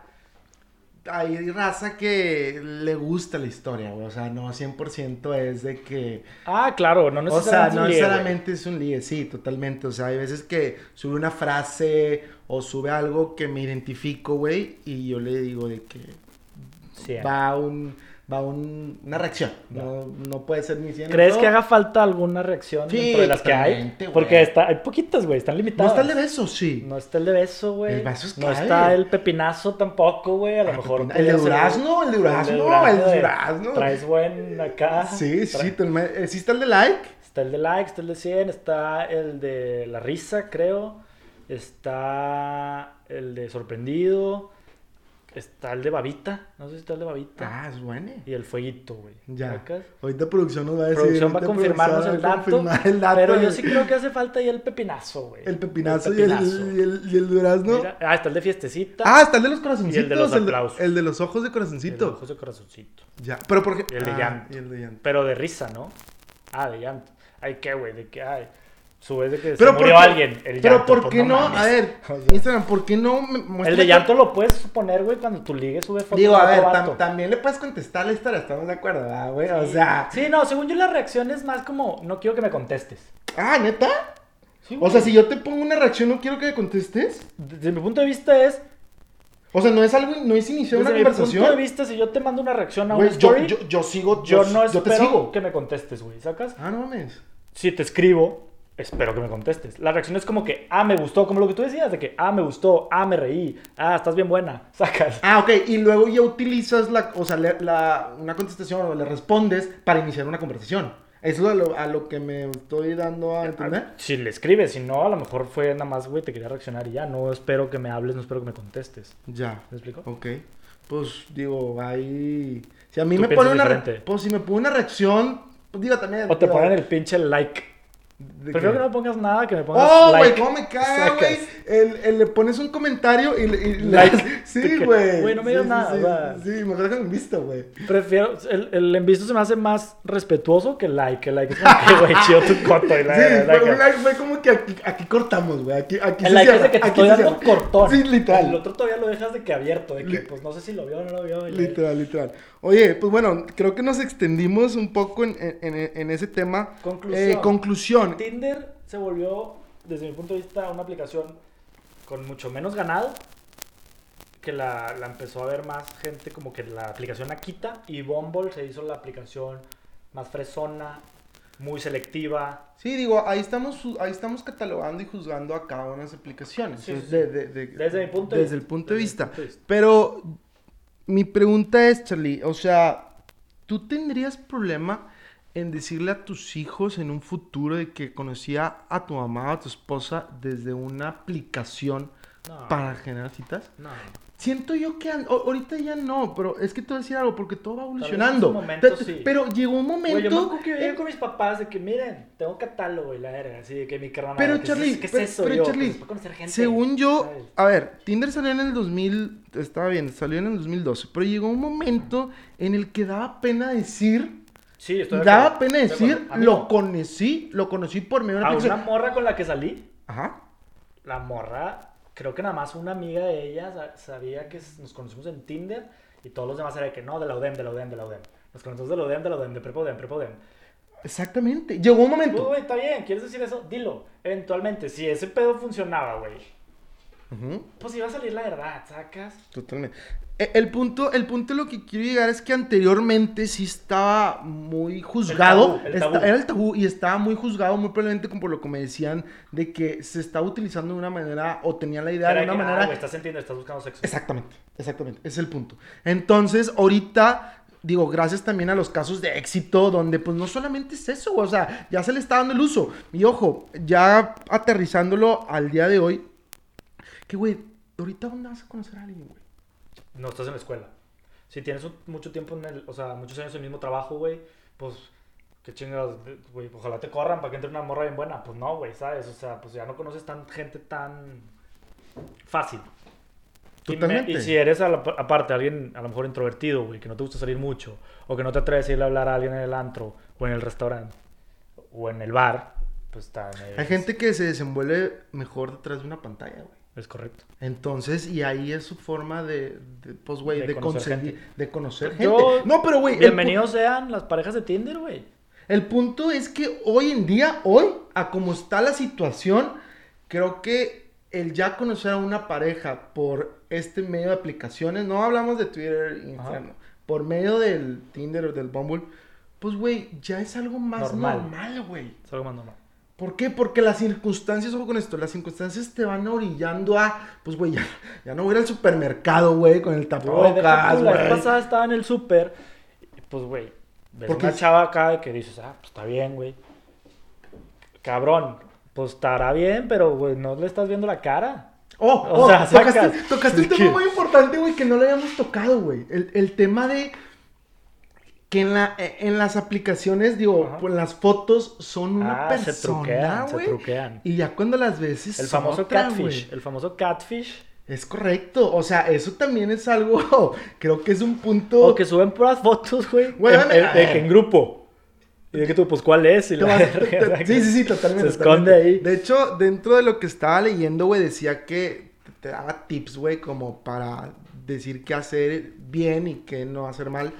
hay raza que le gusta la historia, güey. O sea, no 100% es de que. Ah, claro, no O sea, necesariamente. no necesariamente es un ligue, sí, totalmente. O sea, hay veces que sube una frase o sube algo que me identifico, güey, y yo le digo de que Sí. va un va un- una reacción. No, no puede ser ni 100 ni ¿Crees que haga falta alguna reacción Sí, dentro de las que hay? Porque está, hay poquitas, güey, están ¿No limitadas. está el de beso? Sí. No está el de beso, güey. El beso es No está el pepinazo tampoco, güey. A lo Ah, mejor. el de durazno, el de durazno, el de durazno. Traes buen acá. Sí, sí, eh, sí está el de like. Está el de like, está el de 100, está el de la risa, creo. Está el de sorprendido. Está el de babita. No sé si está el de babita. Ah, es bueno. Y el fueguito, güey. Ya. ¿Sacas? Ahorita producción nos va a decir. Producción va a confirmarnos el dato, confirmar el dato Pero yo sí creo que hace falta ahí el pepinazo, güey. El pepinazo, El Y, el, y, el, y el durazno. Mira, ah, está el de fiestecita. Ah, está el de los corazoncitos. Y el de los aplausos. El de los ojos de el de corazoncito. ojos de corazoncito. Ya. Pero por Y el de ah, llanto. Y el de llanto. Pero de risa, ¿no? Ah, de llanto. Ay, qué, güey, de que, ay. Subes de que Pero se ¿por murió qué- alguien. El Pero llanto, ¿por pues, qué no? A ver, O sea, Instagram, ¿por qué no me el de llanto lo puedes poner, güey, cuando tu ligue sube fotos Digo, a ver, tam- también le puedes contestar la historia, estamos de acuerdo, ¿verdad, güey? O sea. Sí, no, según yo la reacción es más como, no quiero que me contestes. Ah, ¿neta? Sí, O sea, si yo te pongo una reacción, no quiero que me contestes. Desde mi punto de vista es, O sea, no es algo, no es iniciar desde una mi punto de conversación. vista, si yo te mando una reacción a Güey, una yo, story, yo, yo sigo, yo no yo te espero sigo. que me contestes, güey, ¿sacas? Ah, no mames. si te escribo, espero que me contestes. La reacción es como que, ah, me gustó, como lo que tú decías, de que, ah, me gustó, ah, me reí, ah, estás bien buena, sacas. Ah, ok, y luego ya utilizas la, o sea, la, una contestación o le respondes para iniciar una conversación. Eso es a lo, a lo que me estoy dando a entender. Si le escribes, si no, a lo mejor fue nada más, güey, te quería reaccionar y ya, no espero que me hables, no espero que me contestes. Ya. ¿Me explico? Ok. Pues digo, ahí. Si a mí me pone una. re-. Pues si me pone una reacción, Pues digo también. O te digo, ponen el pinche like. ¿De Prefiero qué? que no me pongas nada, que me pongas Oh, güey, like. cómo me caga, güey. El, el le pones un comentario y, y Like. Sí, Que- güey. güey, no me digas sí, nada, Sí, sí, mejor déjalo en visto, güey. Prefiero. El, el envisto se me hace más respetuoso que el like. El like es como que, güey, chido tu coto. Y la, Sí, la- la- un like fue como que aquí, aquí cortamos, güey. Aquí, aquí El se like es cierra, de que te estoy dando cortón. Sí, literal. El otro todavía lo dejas de que abierto. De que, pues no sé si lo vio o no lo vio. Literal, literal. Oye, pues bueno, creo que nos extendimos un poco en, en- en- en ese tema. Conclusión. Eh, conclusión. Tinder se volvió, desde mi punto de vista, una aplicación con mucho menos ganado. Que la, la empezó a ver más gente, como que la aplicación Akita. Y Bumble se hizo la aplicación más fresona, muy selectiva. Sí, digo, ahí estamos, ahí estamos catalogando y juzgando a cada una de las aplicaciones. Sí, Es sí, de- de- de- Desde mi punto de desde el punto de vista. punto vista. Pero mi pregunta es, Charlie, o sea, ¿tú tendrías problema en decirle a tus hijos en un futuro de que conocía a tu mamá o a tu esposa desde una aplicación No, para generar citas? no. Siento yo que ahorita ya no, pero es que te voy a decir algo, porque todo va evolucionando. momento Te- sí. Pero llegó un momento... Güey, yo me que yo en- con mis papás de que, miren, tengo catálogo y la verga, así de que mi carnal. Pero ¿qué Charlie, es, ¿qué es pero, eso? pero, Yo, Charlie, pues, conocer gente, según yo, ¿sabes? a ver, Tinder salió en el 2000, estaba bien, salió en el 2012, pero llegó un momento en el que daba pena decir, Sí, estoy de daba acuerdo, pena estoy de decir, acuerdo. A mí lo no. conocí, lo conocí por medio de una A una morra con la que salí, Ajá. la morra, creo que nada más una amiga de ella sa- sabía que s- nos conocimos en Tinder y todos los demás era de que no, de la UDEM, de la UDEM, de la UDEM. Nos conocimos de la UDEM, de la UDEM, de Prepa UDEM, Prepa UDEM. Exactamente. Llegó un momento. güey, está bien, ¿quieres decir eso? Dilo. Eventualmente, si ese pedo funcionaba, güey, Ujú. pues iba a salir la verdad, ¿sacas? Totalmente. E- El punto, el punto lo que quiero llegar es que anteriormente sí estaba muy juzgado. El tabú, el tabú. Era el tabú y estaba muy juzgado, muy probablemente como por lo que me decían, de que se estaba utilizando de una manera, o tenía la idea Era de una que, ah, manera. güey, estás en Tinder, estás buscando sexo. Exactamente, exactamente, ese es el punto. Entonces, ahorita, digo, gracias también a los casos de éxito, donde pues no solamente es eso, o sea, ya se le está dando el uso. Y ojo, ya aterrizándolo al día de hoy, que güey, ahorita dónde vas a conocer a alguien, güey. No estás en la escuela. Si tienes mucho tiempo en el, o sea, muchos años en el mismo trabajo, güey, pues qué chingados, güey, ojalá te corran para que entre una morra bien buena. Pues no, güey, ¿sabes? O sea, pues ya no conoces tan gente tan fácil. Y me- Totalmente. Y, si eres a la- aparte alguien a lo mejor introvertido, güey, que no te gusta salir mucho, o que no te atreves a irle a hablar a alguien en el antro, o en el restaurante, o en el bar, pues está Hay gente que se desenvuelve mejor detrás de una pantalla, güey. Es correcto. Entonces, y ahí es su forma de, de, pues, güey, De de, conocer gente. de conocer gente. Yo- no, pero, güey, Bienvenidos sean las parejas de Tinder, güey. El punto es que hoy en día, hoy, a como está la situación, creo que el ya conocer a una pareja por este medio de aplicaciones, no hablamos de Twitter, Instagram, por medio del Tinder o del Bumble, pues, güey, ya es algo más Normal. normal, güey. Es algo más normal. ¿Por qué? Porque las circunstancias, ojo con esto, las circunstancias te van orillando a, pues, güey, ya, ya no voy a ir al supermercado, güey, con el Güey, tapabocas, tú, la vez güey. pasada estaba en el súper. Pues, güey, ves Porque una chava acá que dices, ah, pues está bien, güey. Cabrón, pues estará bien, pero, güey, no le estás viendo la cara. Oh, O oh, sea, tocaste, un tema muy importante, güey, que no lo habíamos tocado, güey. El, el tema de que en, la, eh, en las aplicaciones, digo, Ajá. pues las fotos son una Ah, se persona, truquean, se truquean. Y ya cuando las ves es El famoso otra, catfish. El famoso catfish. Es correcto. O sea, eso también es algo, creo que es un punto... O que suben puras fotos, güey. Güey, en- dame- en- grupo. Y de que tú, pues, ¿cuál es? Y la sí, sí, sí, totalmente. Se esconde totalmente. ahí. De hecho, dentro de lo que estaba leyendo, güey, decía que te daba tips, güey, como para decir qué hacer bien y qué no hacer mal.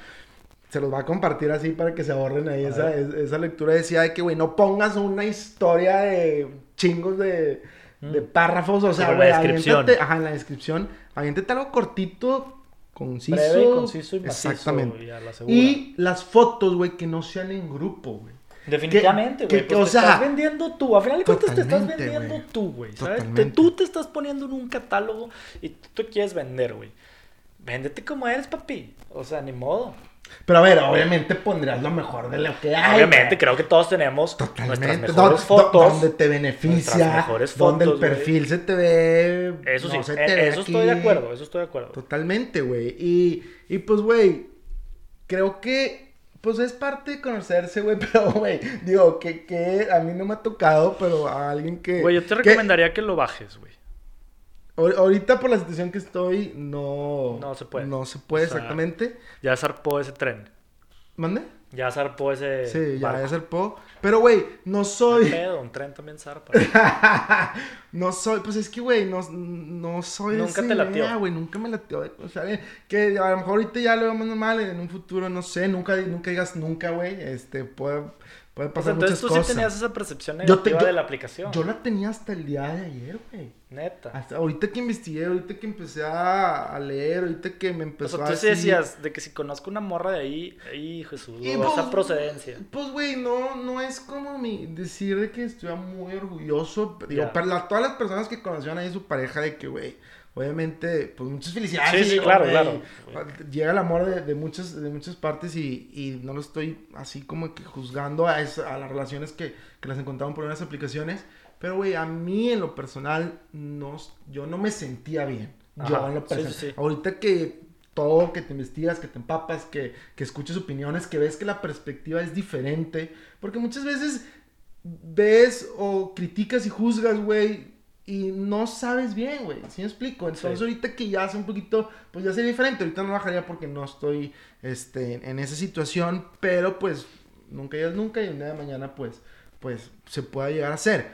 Se los va a compartir así para que se ahorren ahí esa, esa lectura. Decía de que, güey, no pongas una historia de chingos de, de Mm. párrafos. O sea, güey, la descripción. aviéntate- ajá, en la descripción. Aviéntate algo cortito, conciso. Breve conciso y macizo. Exactamente. Y la las fotos, güey, que no sean en grupo, güey. Definitivamente, güey. Pues o te sea, estás vendiendo tú. A final de cuentas te estás vendiendo tú, güey. ¿Sabes? Te- tú te estás poniendo en un catálogo y tú te quieres vender, güey. Véndete como eres, papi. O sea, ni modo. Pero a ver, obviamente pondrás lo mejor de lo que hay. Obviamente, güey. creo que todos tenemos Totalmente. nuestras mejores do- fotos. Donde te beneficia. mejores donde el fotos, güey. perfil se te ve. Eso sí, no se te ve eso estoy de acuerdo, eso estoy de acuerdo. Totalmente, güey. Y, y pues, güey, creo que Pues es parte de conocerse, güey, pero, güey, digo, que, que a mí no me ha tocado, pero a alguien que... Güey, yo te que- recomendaría que lo bajes, güey. Ahor- ahorita por la situación que estoy, no... No se puede. No se puede, O sea, exactamente. Ya zarpó ese tren. ¿Mande? Ya zarpó ese. Sí, ya, ya po. Pero, güey, no ¿Qué soy... pedo? Un tren también zarpa. no soy, pues es que, güey, no, no soy Nunca esa te latió. idea, güey, nunca me latió. O sea, que a lo mejor ahorita ya lo vemos normal, en un futuro, no sé, nunca, nunca digas nunca, güey, este, puede, puede Pues pasar entonces muchas tú cosas. sí tenías esa percepción Yo te- negativa yo- de la aplicación. Yo la tenía hasta el día de ayer, güey. Neta. Hasta ahorita que investigué, ahorita que empecé a, a leer, ahorita que me O empezó a tú sí decir- decías de que si conozco una morra de ahí, ahí Jesús, Y dudo esa pues, procedencia. Pues, güey, no, no es como mi decir de que estuviera muy orgulloso. Digo, para la- todas las personas que conocieron ahí su pareja, de que, güey, obviamente, pues muchas felicidades. Sí, sí, claro, claro. Llega el amor de, de muchas, de muchas partes y, y no lo estoy así como que juzgando a, esa- a las relaciones que, que las encontraron por unas aplicaciones. Pero, güey, a mí en lo personal, no, yo no me sentía bien. yo en lo personal. sí, sí. Ahorita que todo, que te investigas, que te empapas, que, que escuches opiniones, que ves que la perspectiva es diferente. Porque muchas veces ves o criticas y juzgas, güey, y no sabes bien, güey. ¿Sí me explico? Entonces Sí. ahorita que ya hace un poquito, pues ya sería diferente. Ahorita no bajaría porque no estoy este, en esa situación, pero pues nunca digas nunca y un día de mañana pues, pues se pueda llegar a hacer.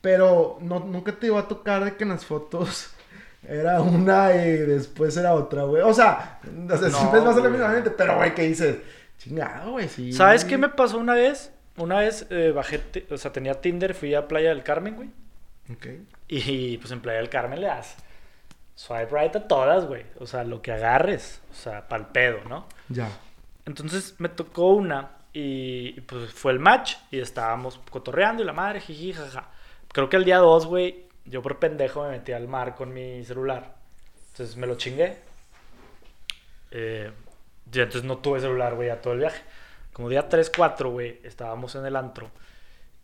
Pero no, nunca te iba a tocar de que en las fotos era una y después era otra, güey. O sea, o sea No, siempre va a ser la misma gente, pero, güey, ¿qué dices? Chingado, güey, sí. ¿Sabes qué me pasó una vez? Una vez eh, bajé, o sea, tenía Tinder, fui a Playa del Carmen, güey. Ok. Y pues en Playa del Carmen le das swipe right a todas, güey. O sea, lo que agarres. O sea, pa'l pedo, ¿no? Ya. Entonces me tocó una y pues fue el match y estábamos cotorreando y la madre, jiji, jaja. Creo que el día 2, güey, yo por pendejo me metí al mar con mi celular. Entonces me lo chingué. Eh, y entonces no tuve celular, güey, a todo el viaje. Como día 3, 4, güey, estábamos en el antro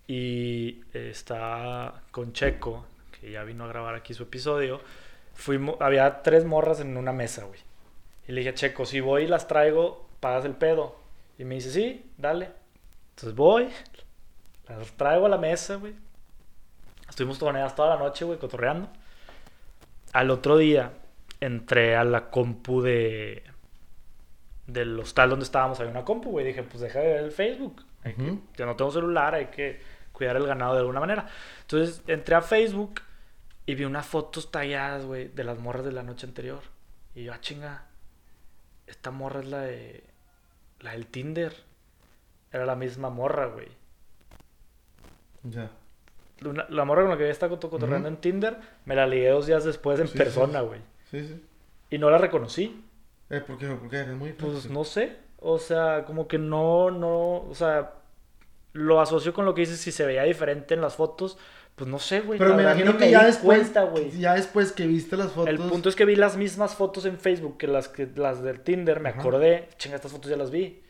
y eh, está con Checo, que ya vino a grabar aquí su episodio. Fuimos, había tres morras en una mesa, güey. Y le dije, Checo, si voy y las traigo, pagas el pedo. Y me dice, sí, dale. Entonces voy, las traigo a la mesa, güey. Estuvimos toneadas toda la noche, güey, cotorreando. Al otro día entré a la compu de del hostal donde estábamos. Había una compu, güey. Dije, pues deja de ver el Facebook. Hay que- yo no tengo celular, hay que cuidar el ganado de alguna manera. Entonces entré a Facebook y vi unas fotos talladas, güey, de las morras de la noche anterior. Y yo, ah, chinga, esta morra es la de. La del Tinder. Era la misma morra, güey. Ya. La morra con la que había estado coto- cotorreando Ujú. en Tinder, me la ligué dos días después en Sí, persona, güey. Sí, sí. Y no la reconocí. Eh, ¿por qué? ¿Por qué? Es muy Pues no sé. O sea, como que no, no. O sea, lo asocio con lo que dices. Si se veía diferente en las fotos, pues no sé, güey. Pero me imagino que me ya después, cuenta, güey. ya después que viste las fotos. El punto es que vi las mismas fotos en Facebook que las, que, las del Tinder. Me Ajá. acordé, chinga, estas fotos ya las vi.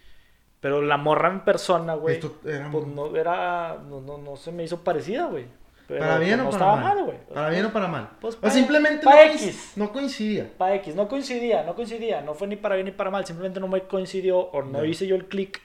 Pero la morra en persona, güey. Esto era Pues muy- no era. No, no, no se me hizo parecida, güey. Pero, ¿Para bien o no para estaba mal? güey. ¿Para bien o para mal? Pues, o pa- simplemente pa no, X. no coincidía. Para X, no coincidía, no coincidía. No fue ni para bien ni para mal. Simplemente no me coincidió o no Ya. hice yo el clic.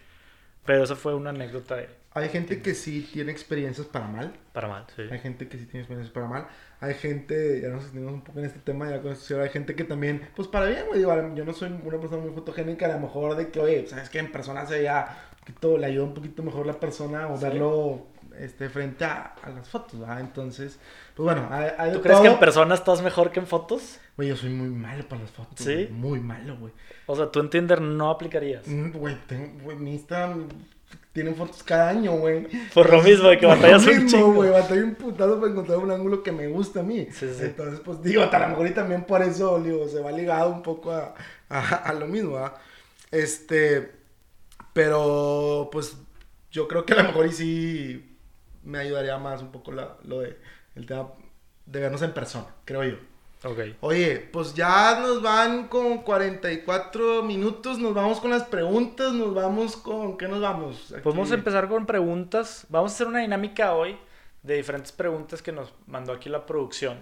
Pero esa fue una anécdota de. Hay gente que sí tiene experiencias para mal. Para mal, sí. Hay gente que sí tiene experiencias para mal. Hay gente, ya nos extendimos un poco en este tema la construcción. Hay gente que también, pues para bien, güey. Digo, yo no soy una persona muy fotogénica. A lo mejor de que, oye, sabes que en persona se veía un poquito, le ayuda un poquito mejor la persona o Sí. verlo este, frente a, a las fotos, ¿verdad? Entonces, pues bueno, hay, hay ¿Tú crees que todo. en persona estás mejor que en fotos? Güey, yo soy muy malo para las fotos. ¿Sí? güey, Muy malo, güey. O sea, tú en Tinder no aplicarías. Mm, Güey, tengo, güey, mi Instagram tienen fotos cada año, güey. Por lo mismo, de que batallas un chingo. güey, batallé un putazo para encontrar un ángulo que me gusta a mí. Sí, sí. Entonces, pues digo, a lo mejor y también por eso, digo, se va ligado un poco a, a, a lo mismo, ¿verdad? Este, pero, pues, yo creo que a lo mejor y sí me ayudaría más un poco la- lo de, el tema de vernos en persona, creo yo. Ok. Oye, pues ya nos van con 44 minutos, nos vamos con las preguntas, nos vamos con... ¿Qué nos vamos? Aquí. Podemos empezar con preguntas. Vamos a hacer una dinámica hoy de diferentes preguntas que nos mandó aquí la producción.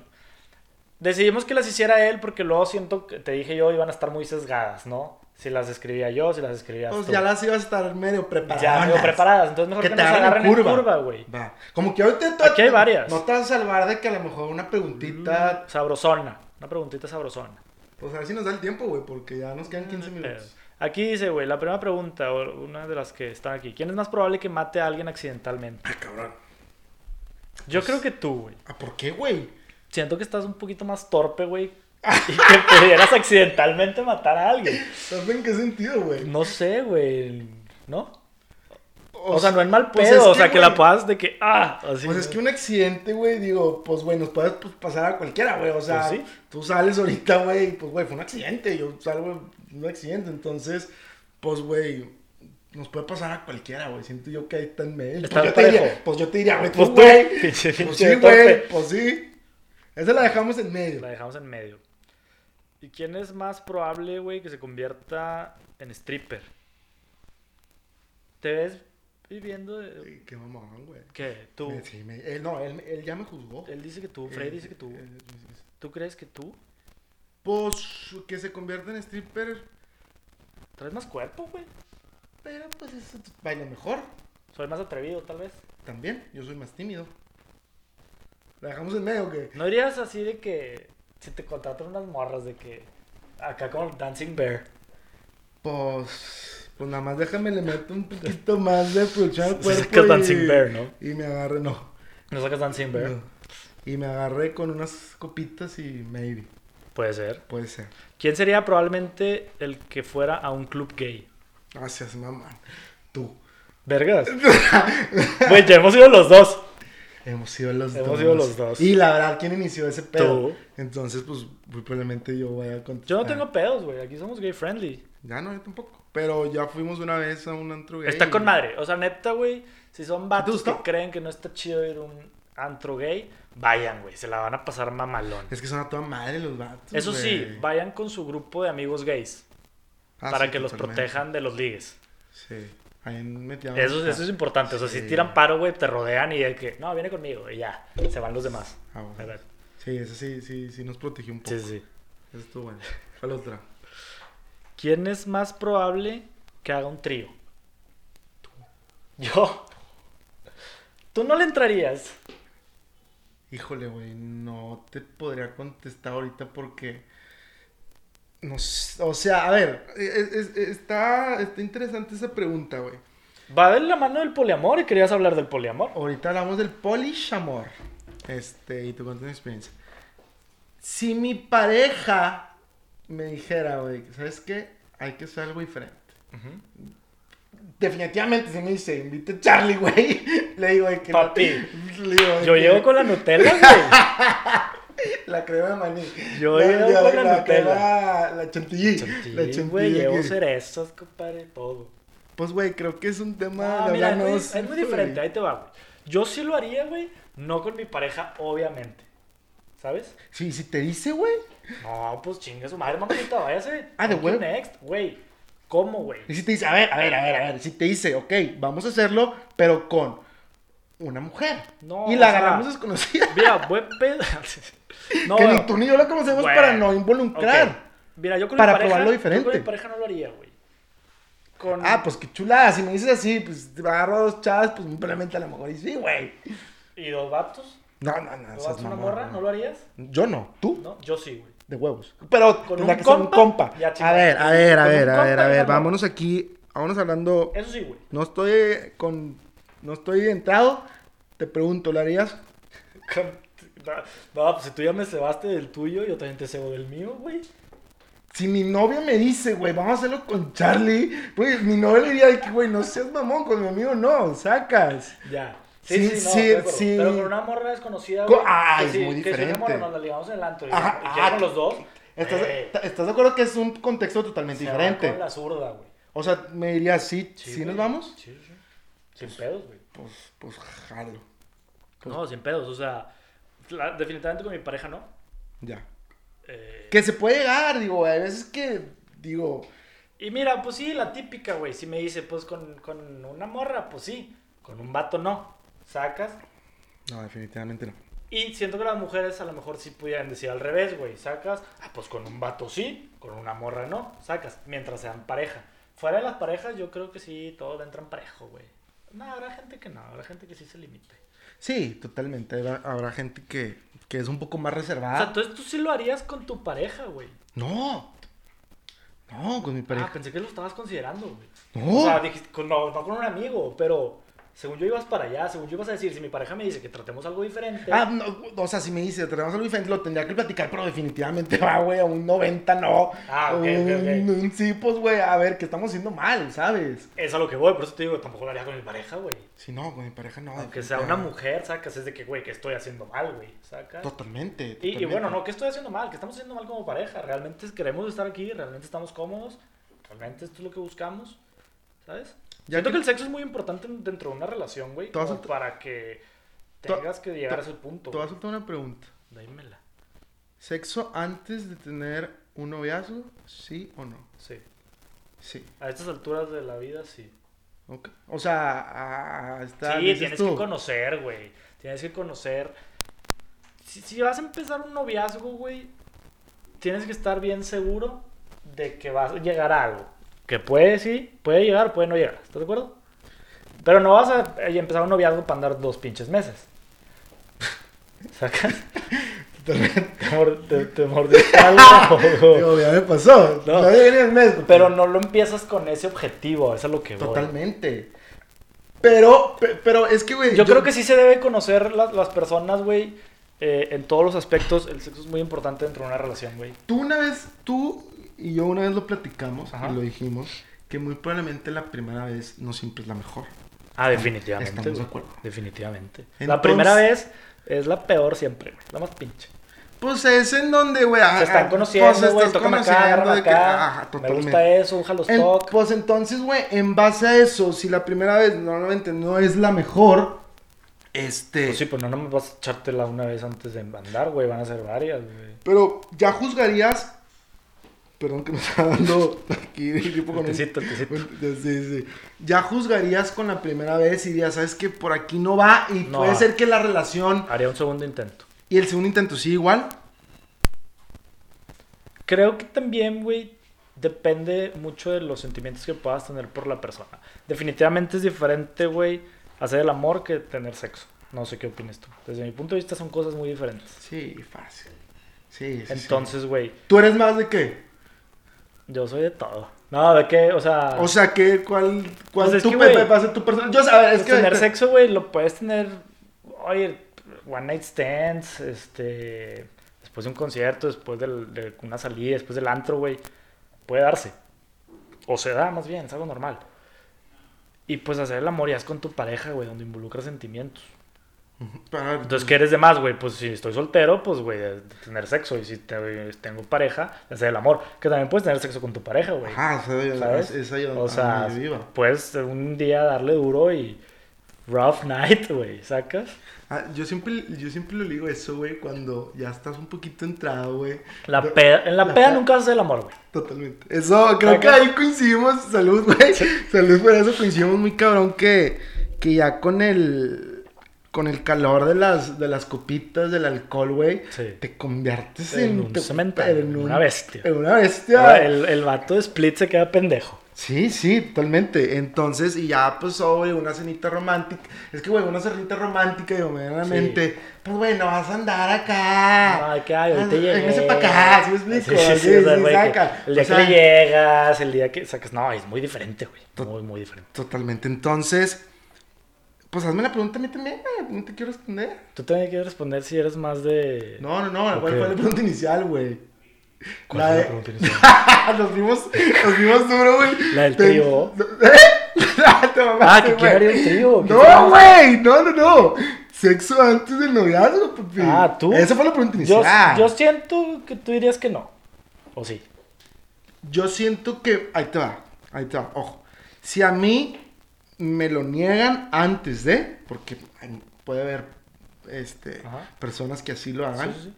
Decidimos que las hiciera él porque luego siento que te dije yo iban a estar muy sesgadas, ¿no? Si las escribía yo, si las escribías Pues tú. ya las ibas a estar medio preparadas. Ya medio preparadas, entonces mejor que, Que nos te agarren agarren en curva. güey. Va. Como que ahorita te- Aquí hay varias. No te vas a salvar de que a lo mejor una preguntita. Sabrosona. Una preguntita sabrosona. Pues a ver si nos da el tiempo, güey, porque ya nos quedan 15 minutos. Eh, Aquí dice, güey, la primera pregunta, o una de las que están aquí. ¿Quién es más probable que mate a alguien accidentalmente? Ay, cabrón. Yo creo que tú, güey. ¿Ah, por qué, güey? Siento que estás un poquito más torpe, güey. Y que pudieras accidentalmente matar a alguien. ¿Sabes en qué sentido, güey? No sé, güey. ¿No? O, sea, no en mal pues pedo. es o sea, que, la puedas de que. ¡Ah! Así. Pues es que un accidente, güey, digo, pues, güey, nos puede pues, pasar a cualquiera, güey. O sea, Pues sí. tú sales ahorita, güey, pues, güey, fue un accidente. Yo salgo un accidente. Entonces, pues, güey, nos puede pasar a cualquiera, güey. Siento yo que ahí está en medio. Está pues, yo te diría, pues yo te diría, güey, Pues güey. Pues sí, güey, pues sí. Esa la dejamos en medio. La dejamos en medio. ¿Y quién es más probable, güey, que se convierta en stripper? ¿Te ves viviendo de... Qué mamón, güey. ¿Qué? ¿Tú? Me- sí, me- él, no, él, él ya me juzgó. Él dice que tú, Freddy Él- dice que tú. él- ¿Tú crees que tú Pues que se convierta en stripper, traes más cuerpo, güey? pero pues eso baila mejor. Soy más atrevido, tal vez. También, yo soy más tímido. ¿La dejamos en medio o qué? ¿No dirías así de que si te contratan unas morras de que acá con Dancing Bear? Pues, pues nada más déjame le meto un poquito más de producción al cuerpo. sacas y, Dancing Bear, ¿no? Y me agarré, no. ¿No sacas Dancing Bear? no. Y me agarré con unas copitas y maybe. Puede ser. Puede ser. ¿Quién sería probablemente el que fuera a un club gay? Gracias, mamá. Tú. Vergas. Güey, ya hemos ido los dos. Hemos sido los Hemos dos. sido los dos. Y la verdad, ¿quién inició ese pedo? Tú. Entonces, pues, muy probablemente yo vaya a contestar. Yo no tengo pedos, güey. Aquí somos gay friendly. Ya no, yo tampoco. Pero ya fuimos una vez a un antro gay. Está con madre. O sea, neta, güey. Si son vatos que creen que no está chido ir a un antro gay, vayan, güey. Se la van a pasar mamalón. Es que son a toda madre los vatos. Eso sí, vayan con su grupo de amigos gays. Ah, para sí, que los protejan de los ligues. Sí. Ahí. Eso, eso es importante. O sea, si tiran paro, güey, te rodean y de que, no, viene conmigo. Y ya, se van los demás. Ah, bueno. Sí, eso sí, sí, sí nos protegió un poco. Sí, sí. Eso estuvo bueno. ¿Cuál otra? ¿Quién es más probable que haga un trío? Yo. Tú no le entrarías. Híjole, güey, no te podría contestar ahorita porque. No sé, o sea, a ver, es- es- está, está interesante esa pregunta, güey. Va de la mano del poliamor y querías hablar del poliamor. Ahorita hablamos del polishamor. Este, y tú cuentas mi experiencia. Si mi pareja me dijera, güey, ¿sabes qué? Hay que hacer algo diferente. Definitivamente, si me dice, invite a Charlie, güey. Le digo, güey, que no Papi, te- le digo, güey, Yo que- llego con la Nutella, güey. La crema de maní. Yo llevo con la Nutella. crema- la chantilly. la Sí, güey, llevo cerezas, compadre, todo. Pues, güey, creo que es un tema No, de mira, es muy, es diferente, ahí te va, güey. Yo sí lo haría, güey, no con mi pareja, obviamente. ¿Sabes? Sí, si te dice, güey. No, pues chingue su madre, mamacita, váyase. Ah, de huevo. Next, güey. ¿Cómo, güey? Y si te dice, a ver, a ver, a ver, a ver. Si te dice, ok, vamos a hacerlo, pero con una mujer. No, y la o sea, agarramos desconocida. Mira, buen pedo. no, que ni tú ni yo la conocemos para no involucrar. Mira, yo con Para mi pareja, probarlo yo diferente. con mi pareja no lo haría, güey. Con... Ah, pues qué chulada. Si me dices así, pues te agarro a dos chavas, pues probablemente a lo mejor y sí, güey. ¿Y dos vatos? No, no, no. ¿Lo seas vas a una morra? ¿No lo harías? Yo no, tú. No, yo sí, güey. De huevos. Pero ¿Con un que ser un compa? compa. Ya, a ver, a ver, a ver, a ver, compa a ver. Vámonos aquí. Vámonos hablando. Eso sí, güey. No estoy con. No estoy entrado. Te pregunto, ¿lo harías? No, pues si tú ya me cebaste del tuyo, yo también te cebo del mío, güey. Si mi novia me dice, güey, vamos a hacerlo con Charlie, pues mi novia le diría de que, güey, no seas mamón, con mi amigo no, sacas. Ya. Sí, Sí, sí, no, sí, sí. Pero con una morra desconocida, Co- güey. ah, que es muy Que si diferente. morra nos la ligamos en el antro y, Ajá, y ah, los dos. ¿Estás, eh, ¿Estás de acuerdo que es un contexto totalmente se diferente? con la zurda, güey. O sea, me dirías, ¿sí, Sí, ¿sí nos vamos? Sí, sí. Sin pedos, güey. Pues, pues, jalo. Pues- No, sin pedos. O sea, la- definitivamente con mi pareja no. Ya. Eh, Que se puede llegar, digo, hay veces que, digo, Y mira, pues sí, la típica, güey. Si me dice, pues con, con una morra, pues sí. Con un vato no. Sacas. no, definitivamente no. Y siento que las mujeres a lo mejor sí pudieran decir al revés, güey. Sacas, ah, pues con un vato sí, con una morra no. Sacas, mientras sean pareja. Fuera de las parejas, yo creo que sí, todos entran parejo, güey. No, habrá gente que no, habrá gente que sí se limite. Sí, totalmente. Habrá, habrá gente que, que es un poco más O sea, reservada. entonces tú sí lo harías con tu pareja, güey. No. No, con mi Ah, pareja. pensé que lo estabas considerando, güey. No. O sea, dijiste, con- no, no con un amigo, pero según yo ibas para allá, según yo ibas a decir, si mi pareja me dice que tratemos algo diferente. Ah, no, o sea, si me dice, tenemos algo diferente, lo tendría que platicar, pero definitivamente va, güey, a un 90 no. Ah, ok, ok, un, ok. un sí, pues, güey, a ver, que estamos haciendo mal, ¿sabes? Es a lo que voy, por eso te digo, tampoco lo haría con mi pareja, güey. Si no, con mi pareja no. Aunque sea una mujer, sacas, es de que, güey, que estoy haciendo mal, güey, sacas. Totalmente, Y, y totalmente. bueno, no, que estoy haciendo mal, que estamos haciendo mal como pareja. Realmente queremos estar aquí, realmente estamos cómodos, realmente esto es lo que buscamos, ¿sabes? Ya Siento que- que el sexo es muy importante dentro de una relación, güey, a soltar- para que Te- tengas que llegar a ese punto. Te voy a soltar una pregunta. Dímela. ¿Sexo antes de tener un noviazgo? ¿Sí o no? Sí. Sí. A estas alturas de la vida, sí. Ok. O sea, ah, está. sí, tienes tú. que conocer, güey. Tienes que conocer. Si, si vas a empezar un noviazgo, güey, tienes que estar bien seguro de que vas a llegar a algo. Que puede, sí, puede llegar, puede no llegar. ¿Estás de acuerdo? Pero no vas a eh, empezar un noviazgo para andar dos pinches meses. ¿Sacas? ¿Te, te, te mordiste algo? Digo, ya me pasó. No. Al mes. porque- Pero no lo empiezas con ese objetivo, eso es lo que voy. Totalmente. Pero, pe- pero es que, güey. Yo, creo que sí se debe conocer las, las personas, güey, eh, en todos los aspectos. El sexo es muy importante dentro de una relación, güey. Tú una vez, tú y yo una vez lo platicamos Ajá. y lo dijimos, que muy probablemente la primera vez no siempre es la mejor. Ah, definitivamente. Estamos de acuerdo. Definitivamente. la Entonces- primera vez es la peor siempre. La más pinche. Pues es en donde, güey. Se están ah, conociendo, pues güey. Tócame acá, de que- ajá, me gusta eso, En- toc. pues entonces, güey, en base a eso, si la primera vez normalmente no es la mejor, este. Pues sí, pues no, no me vas a echártela una vez antes de andar, güey. Van a ser varias, güey. Pero ya juzgarías. Perdón que me está dando aquí tipo con El tecito, el tecito. Sí, sí. Ya juzgarías con la primera vez y dirías, ¿sabes que Por aquí no va y No puede va. ser que la relación Haría un segundo intento. y el segundo intento sí igual. Creo que también, güey, depende mucho de los sentimientos que puedas tener por la persona. Definitivamente es diferente, güey, hacer el amor que tener sexo. No sé qué opinas tú. Desde mi punto de vista son cosas muy diferentes. Sí, fácil. Sí, sí, sí. Entonces, güey, ¿Tú eres más de qué? Yo soy de todo. No, de qué, o sea, O sea, ¿qué, ¿cuál, cuál Pues es tú, que, Pepe, güey, va a ser tu persona? Yo, a ver, es que... tener sexo, güey, lo puedes tener, oye, one night stands, este, después de un concierto, después del- de una salida, después del antro, güey, puede darse. O se da, más bien, es algo normal. Y pues hacer el amor ya es con tu pareja, güey, donde involucra sentimientos. Entonces, ¿qué eres de más, güey? Pues si estoy soltero, pues, güey, de tener sexo. Y si te- tengo pareja, hacer el amor. Que también puedes tener sexo con tu pareja, güey. Esa, ¿Sabes? esa yo, O sea, puedes un día darle duro y rough night, güey, ¿sacas? Ah, yo siempre, yo siempre le digo eso, güey, cuando ya estás un poquito entrado, güey. La peda- en la, la peda pe- nunca haces el amor, güey. Totalmente. Eso, creo que ahí coincidimos. Salud, güey. Salud por eso. Coincidimos muy cabrón que, que ya con el con el calor de las, de las copitas del alcohol, güey, Sí. te conviertes En en, un te- cemental, en una bestia. En una bestia. El, el vato de Split se queda pendejo. Sí, sí, totalmente. Entonces, y ya, pues, sobre una cenita romántica. Es que, güey, una cenita romántica, digo, medianamente. Pues, güey, no vas a andar acá. Que ay, ahorita llegué. Véngase para acá, ¿sí me explico? Sí, sí, sí, o sea. El día O sea, que le llegas, el día que sacas. No, es muy diferente, güey. Muy, muy diferente. Totalmente. Entonces, pues hazme la pregunta a mí también, güey. No te quiero responder. Tú también quieres responder si eres más de. No, no, no. ¿Cuál fue la pregunta inicial, güey? ¿Cuál La fue la de- pregunta inicial? nos vimos, nos vimos duro, güey. La del trío. ¿Eh? Te mamaste, Ah, que haría un trío. ¿Qué No, güey. No, no, no. Sexo antes del noviazgo, papi. Ah, tú. Esa fue la pregunta Yo, inicial. yo siento que tú dirías que no. ¿O sí? Yo siento que. Ahí te va. Ahí te va. Ojo. Si a mí me lo niegan antes de. Porque puede haber este, Ajá. personas que así lo hagan. Sí, sí,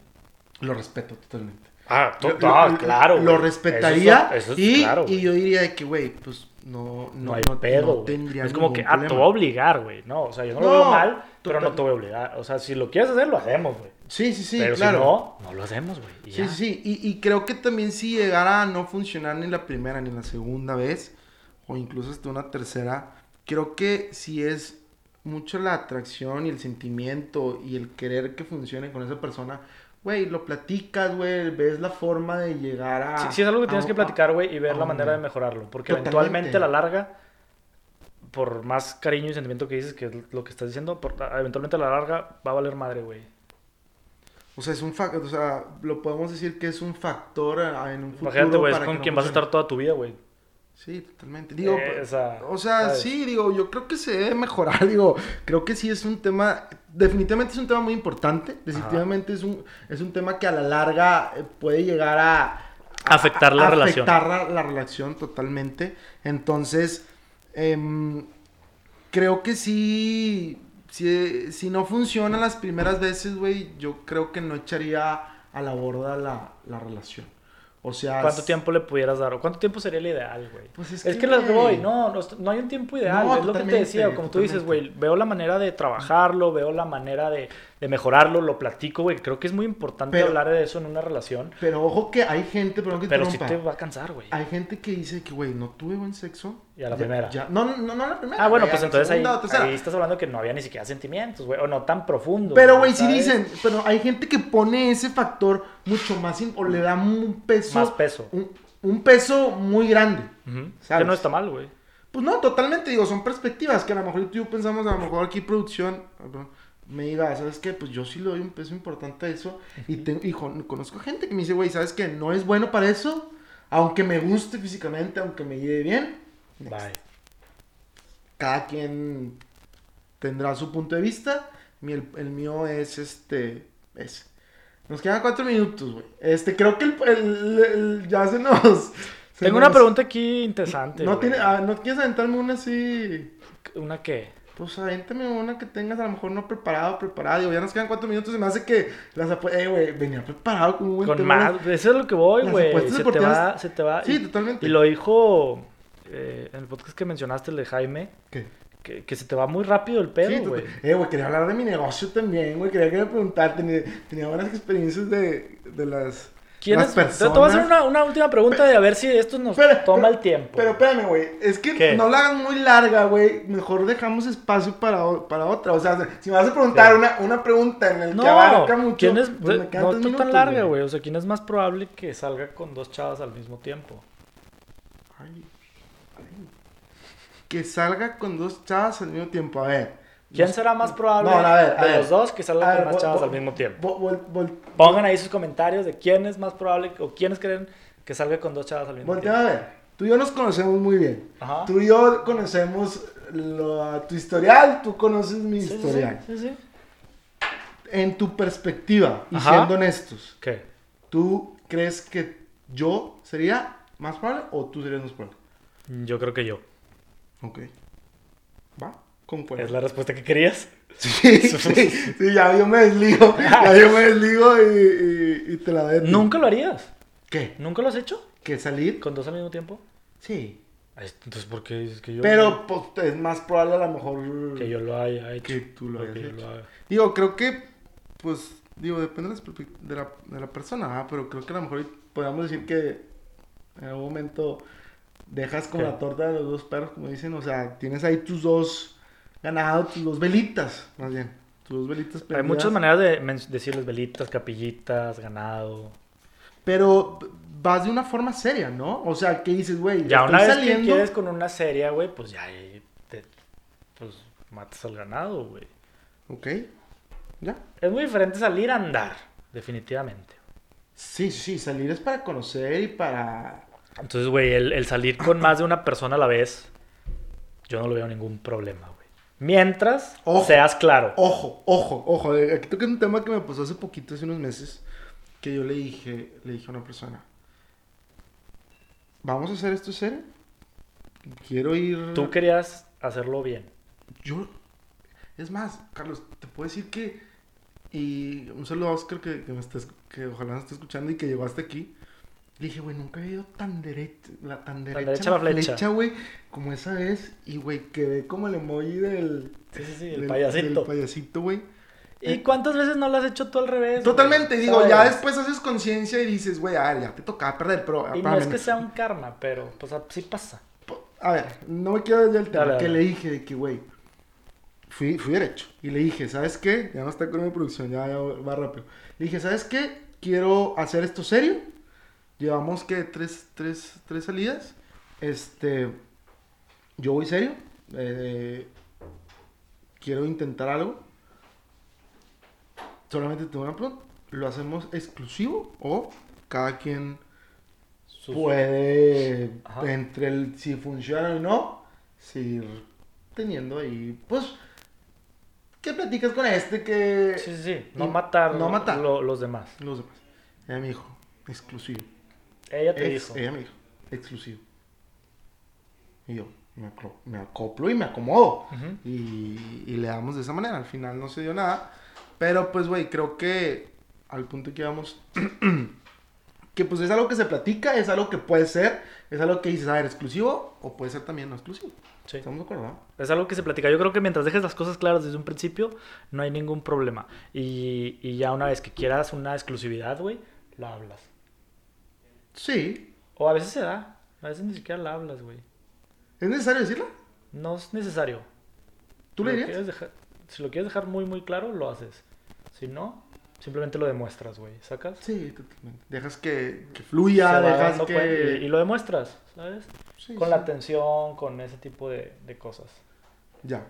sí. Lo respeto totalmente. Ah, Lo- to- lo- ah, lo- claro. Lo respetaría. Eso es- eso es y, claro, y yo diría de que, güey, pues no, No, no, hay no, pedo. no güey. tendría es como que, ah, te problema. voy a obligar, güey. No, o sea, yo no, lo veo mal Pero no te voy a obligar. O sea, si lo quieres hacer, lo hacemos, güey. Sí, sí, sí, Pero claro. si no, no lo hacemos, güey. Sí, ya. sí, sí. Y, y creo que también si llegara a no funcionar ni la primera ni la segunda vez, o incluso hasta una tercera, creo que si es mucho la atracción y el sentimiento y el querer que funcione con esa persona, güey, lo platicas, güey, ves la forma de llegar a... Sí, sí es algo que tienes a- que platicar, güey, y ver a la manera de mejorarlo. Porque Totalmente. eventualmente a la larga, por más cariño y sentimiento que dices, que es lo que estás diciendo, por- eventualmente a la larga va a valer madre, güey. O sea, es un factor, o sea, lo podemos decir que es un factor a- en un futuro Imagínate, güey, es con no quien vas a estar toda tu vida, güey. Sí, totalmente. Digo, Eh, o sea, sí, digo, yo creo que se debe mejorar, digo, creo que sí es un tema, definitivamente es un tema muy importante, definitivamente es un, es un tema que a la larga eh, puede llegar a... Afectar la relación. Afectar la, la relación totalmente, entonces, em, creo que sí, si, si no funciona las primeras veces, güey, yo creo que no echaría a la borda la, la relación. O sea... ¿Cuánto tiempo le pudieras dar? ¿O cuánto tiempo sería el ideal, güey? Pues es es, que, güey. voy, no, no, no hay un tiempo ideal, No, es lo que te decía, como tú dices, güey, veo la manera de trabajarlo, veo la manera de, de mejorarlo, lo platico, güey, creo que es muy importante Pero- hablar de eso en una relación, Pero ojo que hay gente, perdón que pero sí te va a cansar, güey. Hay gente que dice que, güey, no tuve buen sexo. Y a la Ya- primera. ya- no, no, no, a la primera. Ah, bueno, pues entonces ahí, segunda ahí estás hablando que no había ni siquiera sentimientos, güey, o no tan profundo. Pero, güey, ¿sabes? dicen, pero hay gente que pone ese factor mucho más, o le da un peso. Más peso. Un, un peso muy grande. Que no está mal, güey. Pues no, totalmente, digo, son perspectivas que a lo mejor tú y yo pensamos, a lo mejor aquí producción, me diga, ¿sabes qué? Pues yo sí le doy un peso importante a eso. Y, te, y con- conozco gente que me dice, güey, ¿sabes qué? No es bueno para eso, aunque me guste físicamente, aunque me lleve bien. Bye. Cada quien tendrá su punto de vista. Mi- el, el mío es este. Es. Nos quedan cuatro minutos, güey. Este, creo que el, el- el- ya se nos. se Tengo una nos- pregunta aquí interesante. No, tiene, ah, ¿No quieres aventarme una así? ¿Una qué? Pues avéntame una que tengas a lo mejor no preparado, preparado. Digo, ya nos quedan cuatro minutos. Se me hace que las apuestas. Eh, güey, venía preparado con un buen Con tema. más, eso es lo que voy, güey. Se te va, se te va. Sí, y, totalmente. y lo dijo eh, en el podcast que mencionaste, el de Jaime, ¿Qué? que, que se te va muy rápido el pedo, Sí, güey. total- Eh, güey, quería hablar de mi negocio también, güey. Quería que me preguntar. Tenía, tenía buenas experiencies de, de las. ¿Quién es? Te, te voy a hacer una, una última pregunta de a ver si esto nos toma pero- el tiempo. Pero espérame, güey. Es que ¿Qué? no la hagan muy larga, güey. Mejor dejamos espacio para, para otra. O sea, si me vas a preguntar Sí. una, una pregunta en el no, que abarca mucho. ¿quién es, pues me no minutos, tan larga, güey. O sea, ¿quién es más probable que salga con dos chavas al mismo tiempo? Ay, ay. Que salga con dos chavas al mismo tiempo. A ver. ¿Quién será más probable No, a ver, a de ver. los dos que salga A con ver, más chavas al mismo tiempo? vol- vol- vol- Pongan ahí sus comentarios de quién es más probable o quiénes creen que salga con dos chavas al mismo tiempo. a ver. Tú y yo nos conocemos muy bien. Ajá. Tú y yo conocemos lo- tu historial, tú conoces mi sí, historial. sí, sí. En tu perspectiva, y Ajá. siendo honestos, ¿Qué? ¿tú crees que yo sería más probable o tú serías más probable? Yo creo que yo. Ok. ¿Con? ¿Es la respuesta que querías? Sí, sí, sí, ya yo me desligo. ya yo me desligo y, y- y te la doy. ¿Nunca lo harías? ¿Qué? ¿Nunca lo has hecho? ¿Que salir? ¿Con dos al mismo tiempo? Sí. Entonces, ¿por qué dices que yo? Pero pues, es más probable a lo mejor Que yo lo haya hecho. que tú lo hayas que yo hecho. lo haga. Digo, creo que, pues, digo, depende de, las perspe- de la, de la persona, ¿ah? pero creo que a lo mejor podríamos decir que en algún momento dejas como ¿Qué? la torta de los dos perros, como dicen, o sea, tienes ahí tus dos ganados, tus dos velitas, más bien, tus dos velitas Hay muchas maneras de men- decirles velitas, capillitas, ganado. Pero vas de una forma seria, ¿no? O sea, que dices, güey, Ya una vez saliendo... que quieres con una serie, güey, pues ya ahí te, pues matas al ganado, güey. Ok, ya. Es muy diferente salir a andar, definitivamente. Sí, sí, salir es para conocer y para... Entonces, güey, el, el salir con más de una persona a la vez, yo no lo veo ningún problema, güey. Mientras Ojo. seas claro. Ojo, ojo, ojo. eh, Aquí toca un tema que me pasó hace poquito, hace unos meses, que yo le dije, le dije a una persona, ¿vamos a hacer esto serio? Quiero ir... Tú querías hacerlo bien. Yo... Es más, Carlos, te puedo decir que... Y un saludo a Oscar que, que me estés, que ojalá me esté escuchando y que llegó hasta Dije, güey, nunca he ido tan derecha, la, tan derecha, derecha la flecha. güey, como esa vez. Y, güey, quedé como el emoji del... Sí, sí, sí, el del- payasito. Del payasito, güey. ¿Y cuántas veces no lo has hecho tú al revés? güey? Totalmente, digo, ¿Sabes? ya después haces conciencia y dices, güey, a ver, ya te tocaba perder, pero... Y no es que sea un karma, pero pues así pasa. A ver, no me quiero desviar del tema. Dale, que dale. le dije de que, güey, fui, fui derecho. Y le dije, ¿sabes qué? Ya no está con mi producción, ya, ya va rápido. Le dije, ¿sabes qué? Quiero hacer esto serio. Llevamos, que Tres, tres, tres salidas. Este, yo voy serio. Eh, quiero intentar algo. Solamente tengo una pregunta. ¿Lo hacemos exclusivo o cada quien puede, Ajá. entre el si funciona o no, seguir teniendo ahí, pues, ¿qué platicas con este? Que Sí, sí, sí. No y- matar, no matar. lo- los demás. los demás. Ella me dijo, exclusivo. Ella te Ex- dijo. Ella me dijo, exclusivo. Y yo, me, me acoplo y me acomodo. Y, y le damos de esa manera. Al final no se dio nada. Pero pues, güey, creo que al punto que íbamos, que pues es algo que se platica, es algo que puede ser, es algo que dices, a ver, exclusivo o puede ser también no exclusivo. Sí. ¿Estamos de acuerdo? no? Es algo que se platica. Yo creo que mientras dejes las cosas claras desde un principio, no hay ningún problema. Y, y ya una vez que quieras una exclusividad, güey, la hablas. Sí. O a veces se da. A veces ni siquiera la hablas, güey. ¿Es necesario decirlo? No es necesario. ¿Tú Si le dirías? dejar- si lo quieres dejar muy, muy claro, lo haces. Si no, simplemente lo demuestras, güey. ¿Sacas? Sí, totalmente. Dejas que, que fluya, dejas que... y, y lo demuestras, ¿sabes? Sí, con sí. la atención, con ese tipo de, de cosas. Ya.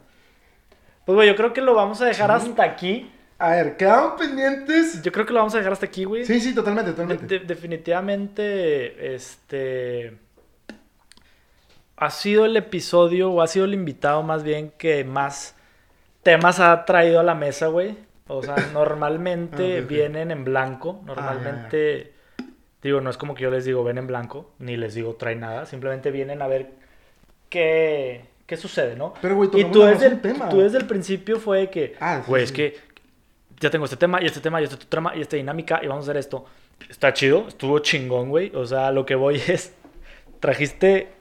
Pues, güey, yo creo que lo vamos a dejar Sí. hasta aquí. A ver, quedaron pendientes. Yo creo que lo vamos a dejar hasta aquí, güey. Sí, sí, totalmente, totalmente. de- definitivamente, este. Ha sido el episodio, o ha sido el invitado más bien que más temas ha traído a la mesa, güey. O sea, normalmente Ah, vienen en blanco. Ah, Normalmente, digo, no es como que yo les digo ven en blanco, ni les digo trae nada. Simplemente vienen a ver qué, qué sucede, ¿no? Pero, güey, y tú desde, el, tema. tú desde el principio fue que, Ah, sí, güey, sí. es que ya tengo este tema y este tema y este trama y esta dinámica y vamos a hacer esto. Está chido, estuvo chingón, güey. O sea, lo que voy es, trajiste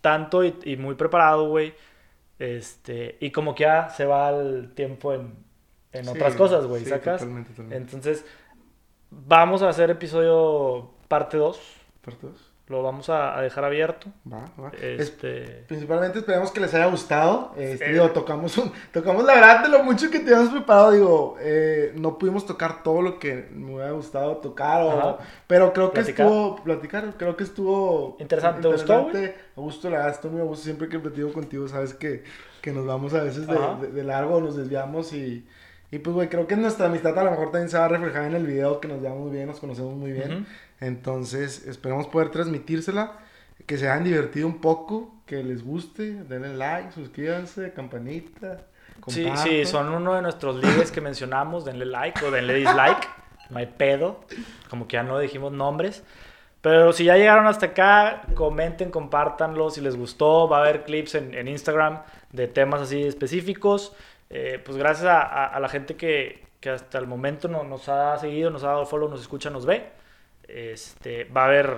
tanto y, y muy preparado, güey. Este, y como que ya se va el tiempo en, en Sí, otras cosas, güey, sí, ¿sacas? Totalmente, totalmente. Entonces, vamos a hacer episodio parte 2. Parte dos. Lo vamos a, a dejar abierto. Va, va. Es- Este, Principalmente esperemos que les haya gustado. Este, Sí. digo, tocamos, un- tocamos la verdad de lo mucho que teníamos preparado. Digo, eh, no pudimos tocar todo lo que me hubiera gustado tocar. o- pero creo que Platicar. estuvo. Platicar, creo que estuvo. Interesante. ¿Te gustó, gustó, la verdad, estoy muy a gusto. Siempre que platico contigo, sabes que, que nos vamos a veces de, de- de largo, nos desviamos y. Y pues, güey, creo que nuestra amistad a lo mejor también se va a reflejar en el video, que nos llevamos muy bien, nos conocemos muy bien. Entonces, esperemos poder transmitírsela, que se hayan divertido un poco, que les guste, denle like, suscríbanse, campanita. Sí, sí, son uno de nuestros líderes que mencionamos. Denle like o denle dislike. No hay pedo. Como que ya no dijimos nombres. Pero si ya llegaron hasta acá, comenten, compártanlo si les gustó. Va a haber clips en, en Instagram de temas así específicos. Eh, pues gracias a, a- a la gente que, que hasta el momento no- nos ha seguido, nos ha dado follow, nos escucha, nos ve. Este, va a haber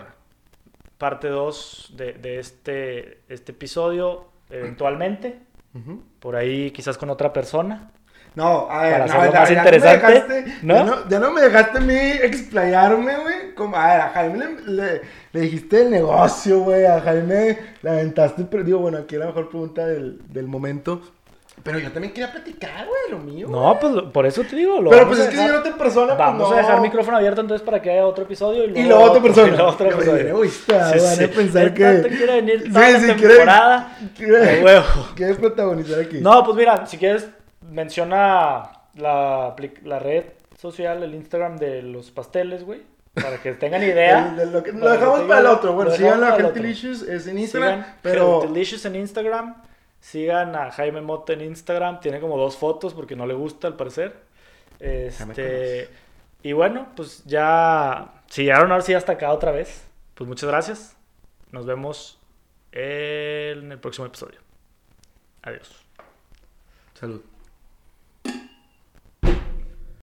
parte 2 de, de este, este episodio eventualmente. Por ahí quizás con otra persona. No, a ver, Para no, ya- más ya no me interesante, dejaste- ¿no? Ya no, ya no me dejaste a mí explayarme, güey. Como, a ver, a Jaime le, le- le dijiste el negocio, güey. A Jaime le aventaste, pero digo, bueno, aquí la mejor pregunta del, del momento. Pero yo también quería platicar, güey, lo mío. No, pues lo- por eso te digo. Lo pero pues a es que si yo no te persona, pues Vamos no. a dejar micrófono abierto entonces para que haya otro episodio y luego, otra persona. y luego Yo, episodio. bien egoísta, Sí, van a sí. pensar El que- tanto quiere venir Sí, toda la sí, quiere- temporada. quiere- De huevo. ¿Quieres protagonizar aquí? No, pues mira, si quieres, menciona la, la red social, el Instagram de los pasteles, güey. Para que tengan idea. El- lo, que- dejamos para el otro. Bueno, sigan a. Gentilicious, es en Instagram. Sigan pero Gentilicious en Instagram. Sigan a Jaime Mota en Instagram. Tiene como dos fotos porque no le gusta al parecer. Este, y bueno, pues ya. Si llegaron ahora sí hasta acá otra vez. Pues muchas gracias. Nos vemos en el próximo episodio. Adiós. Salud.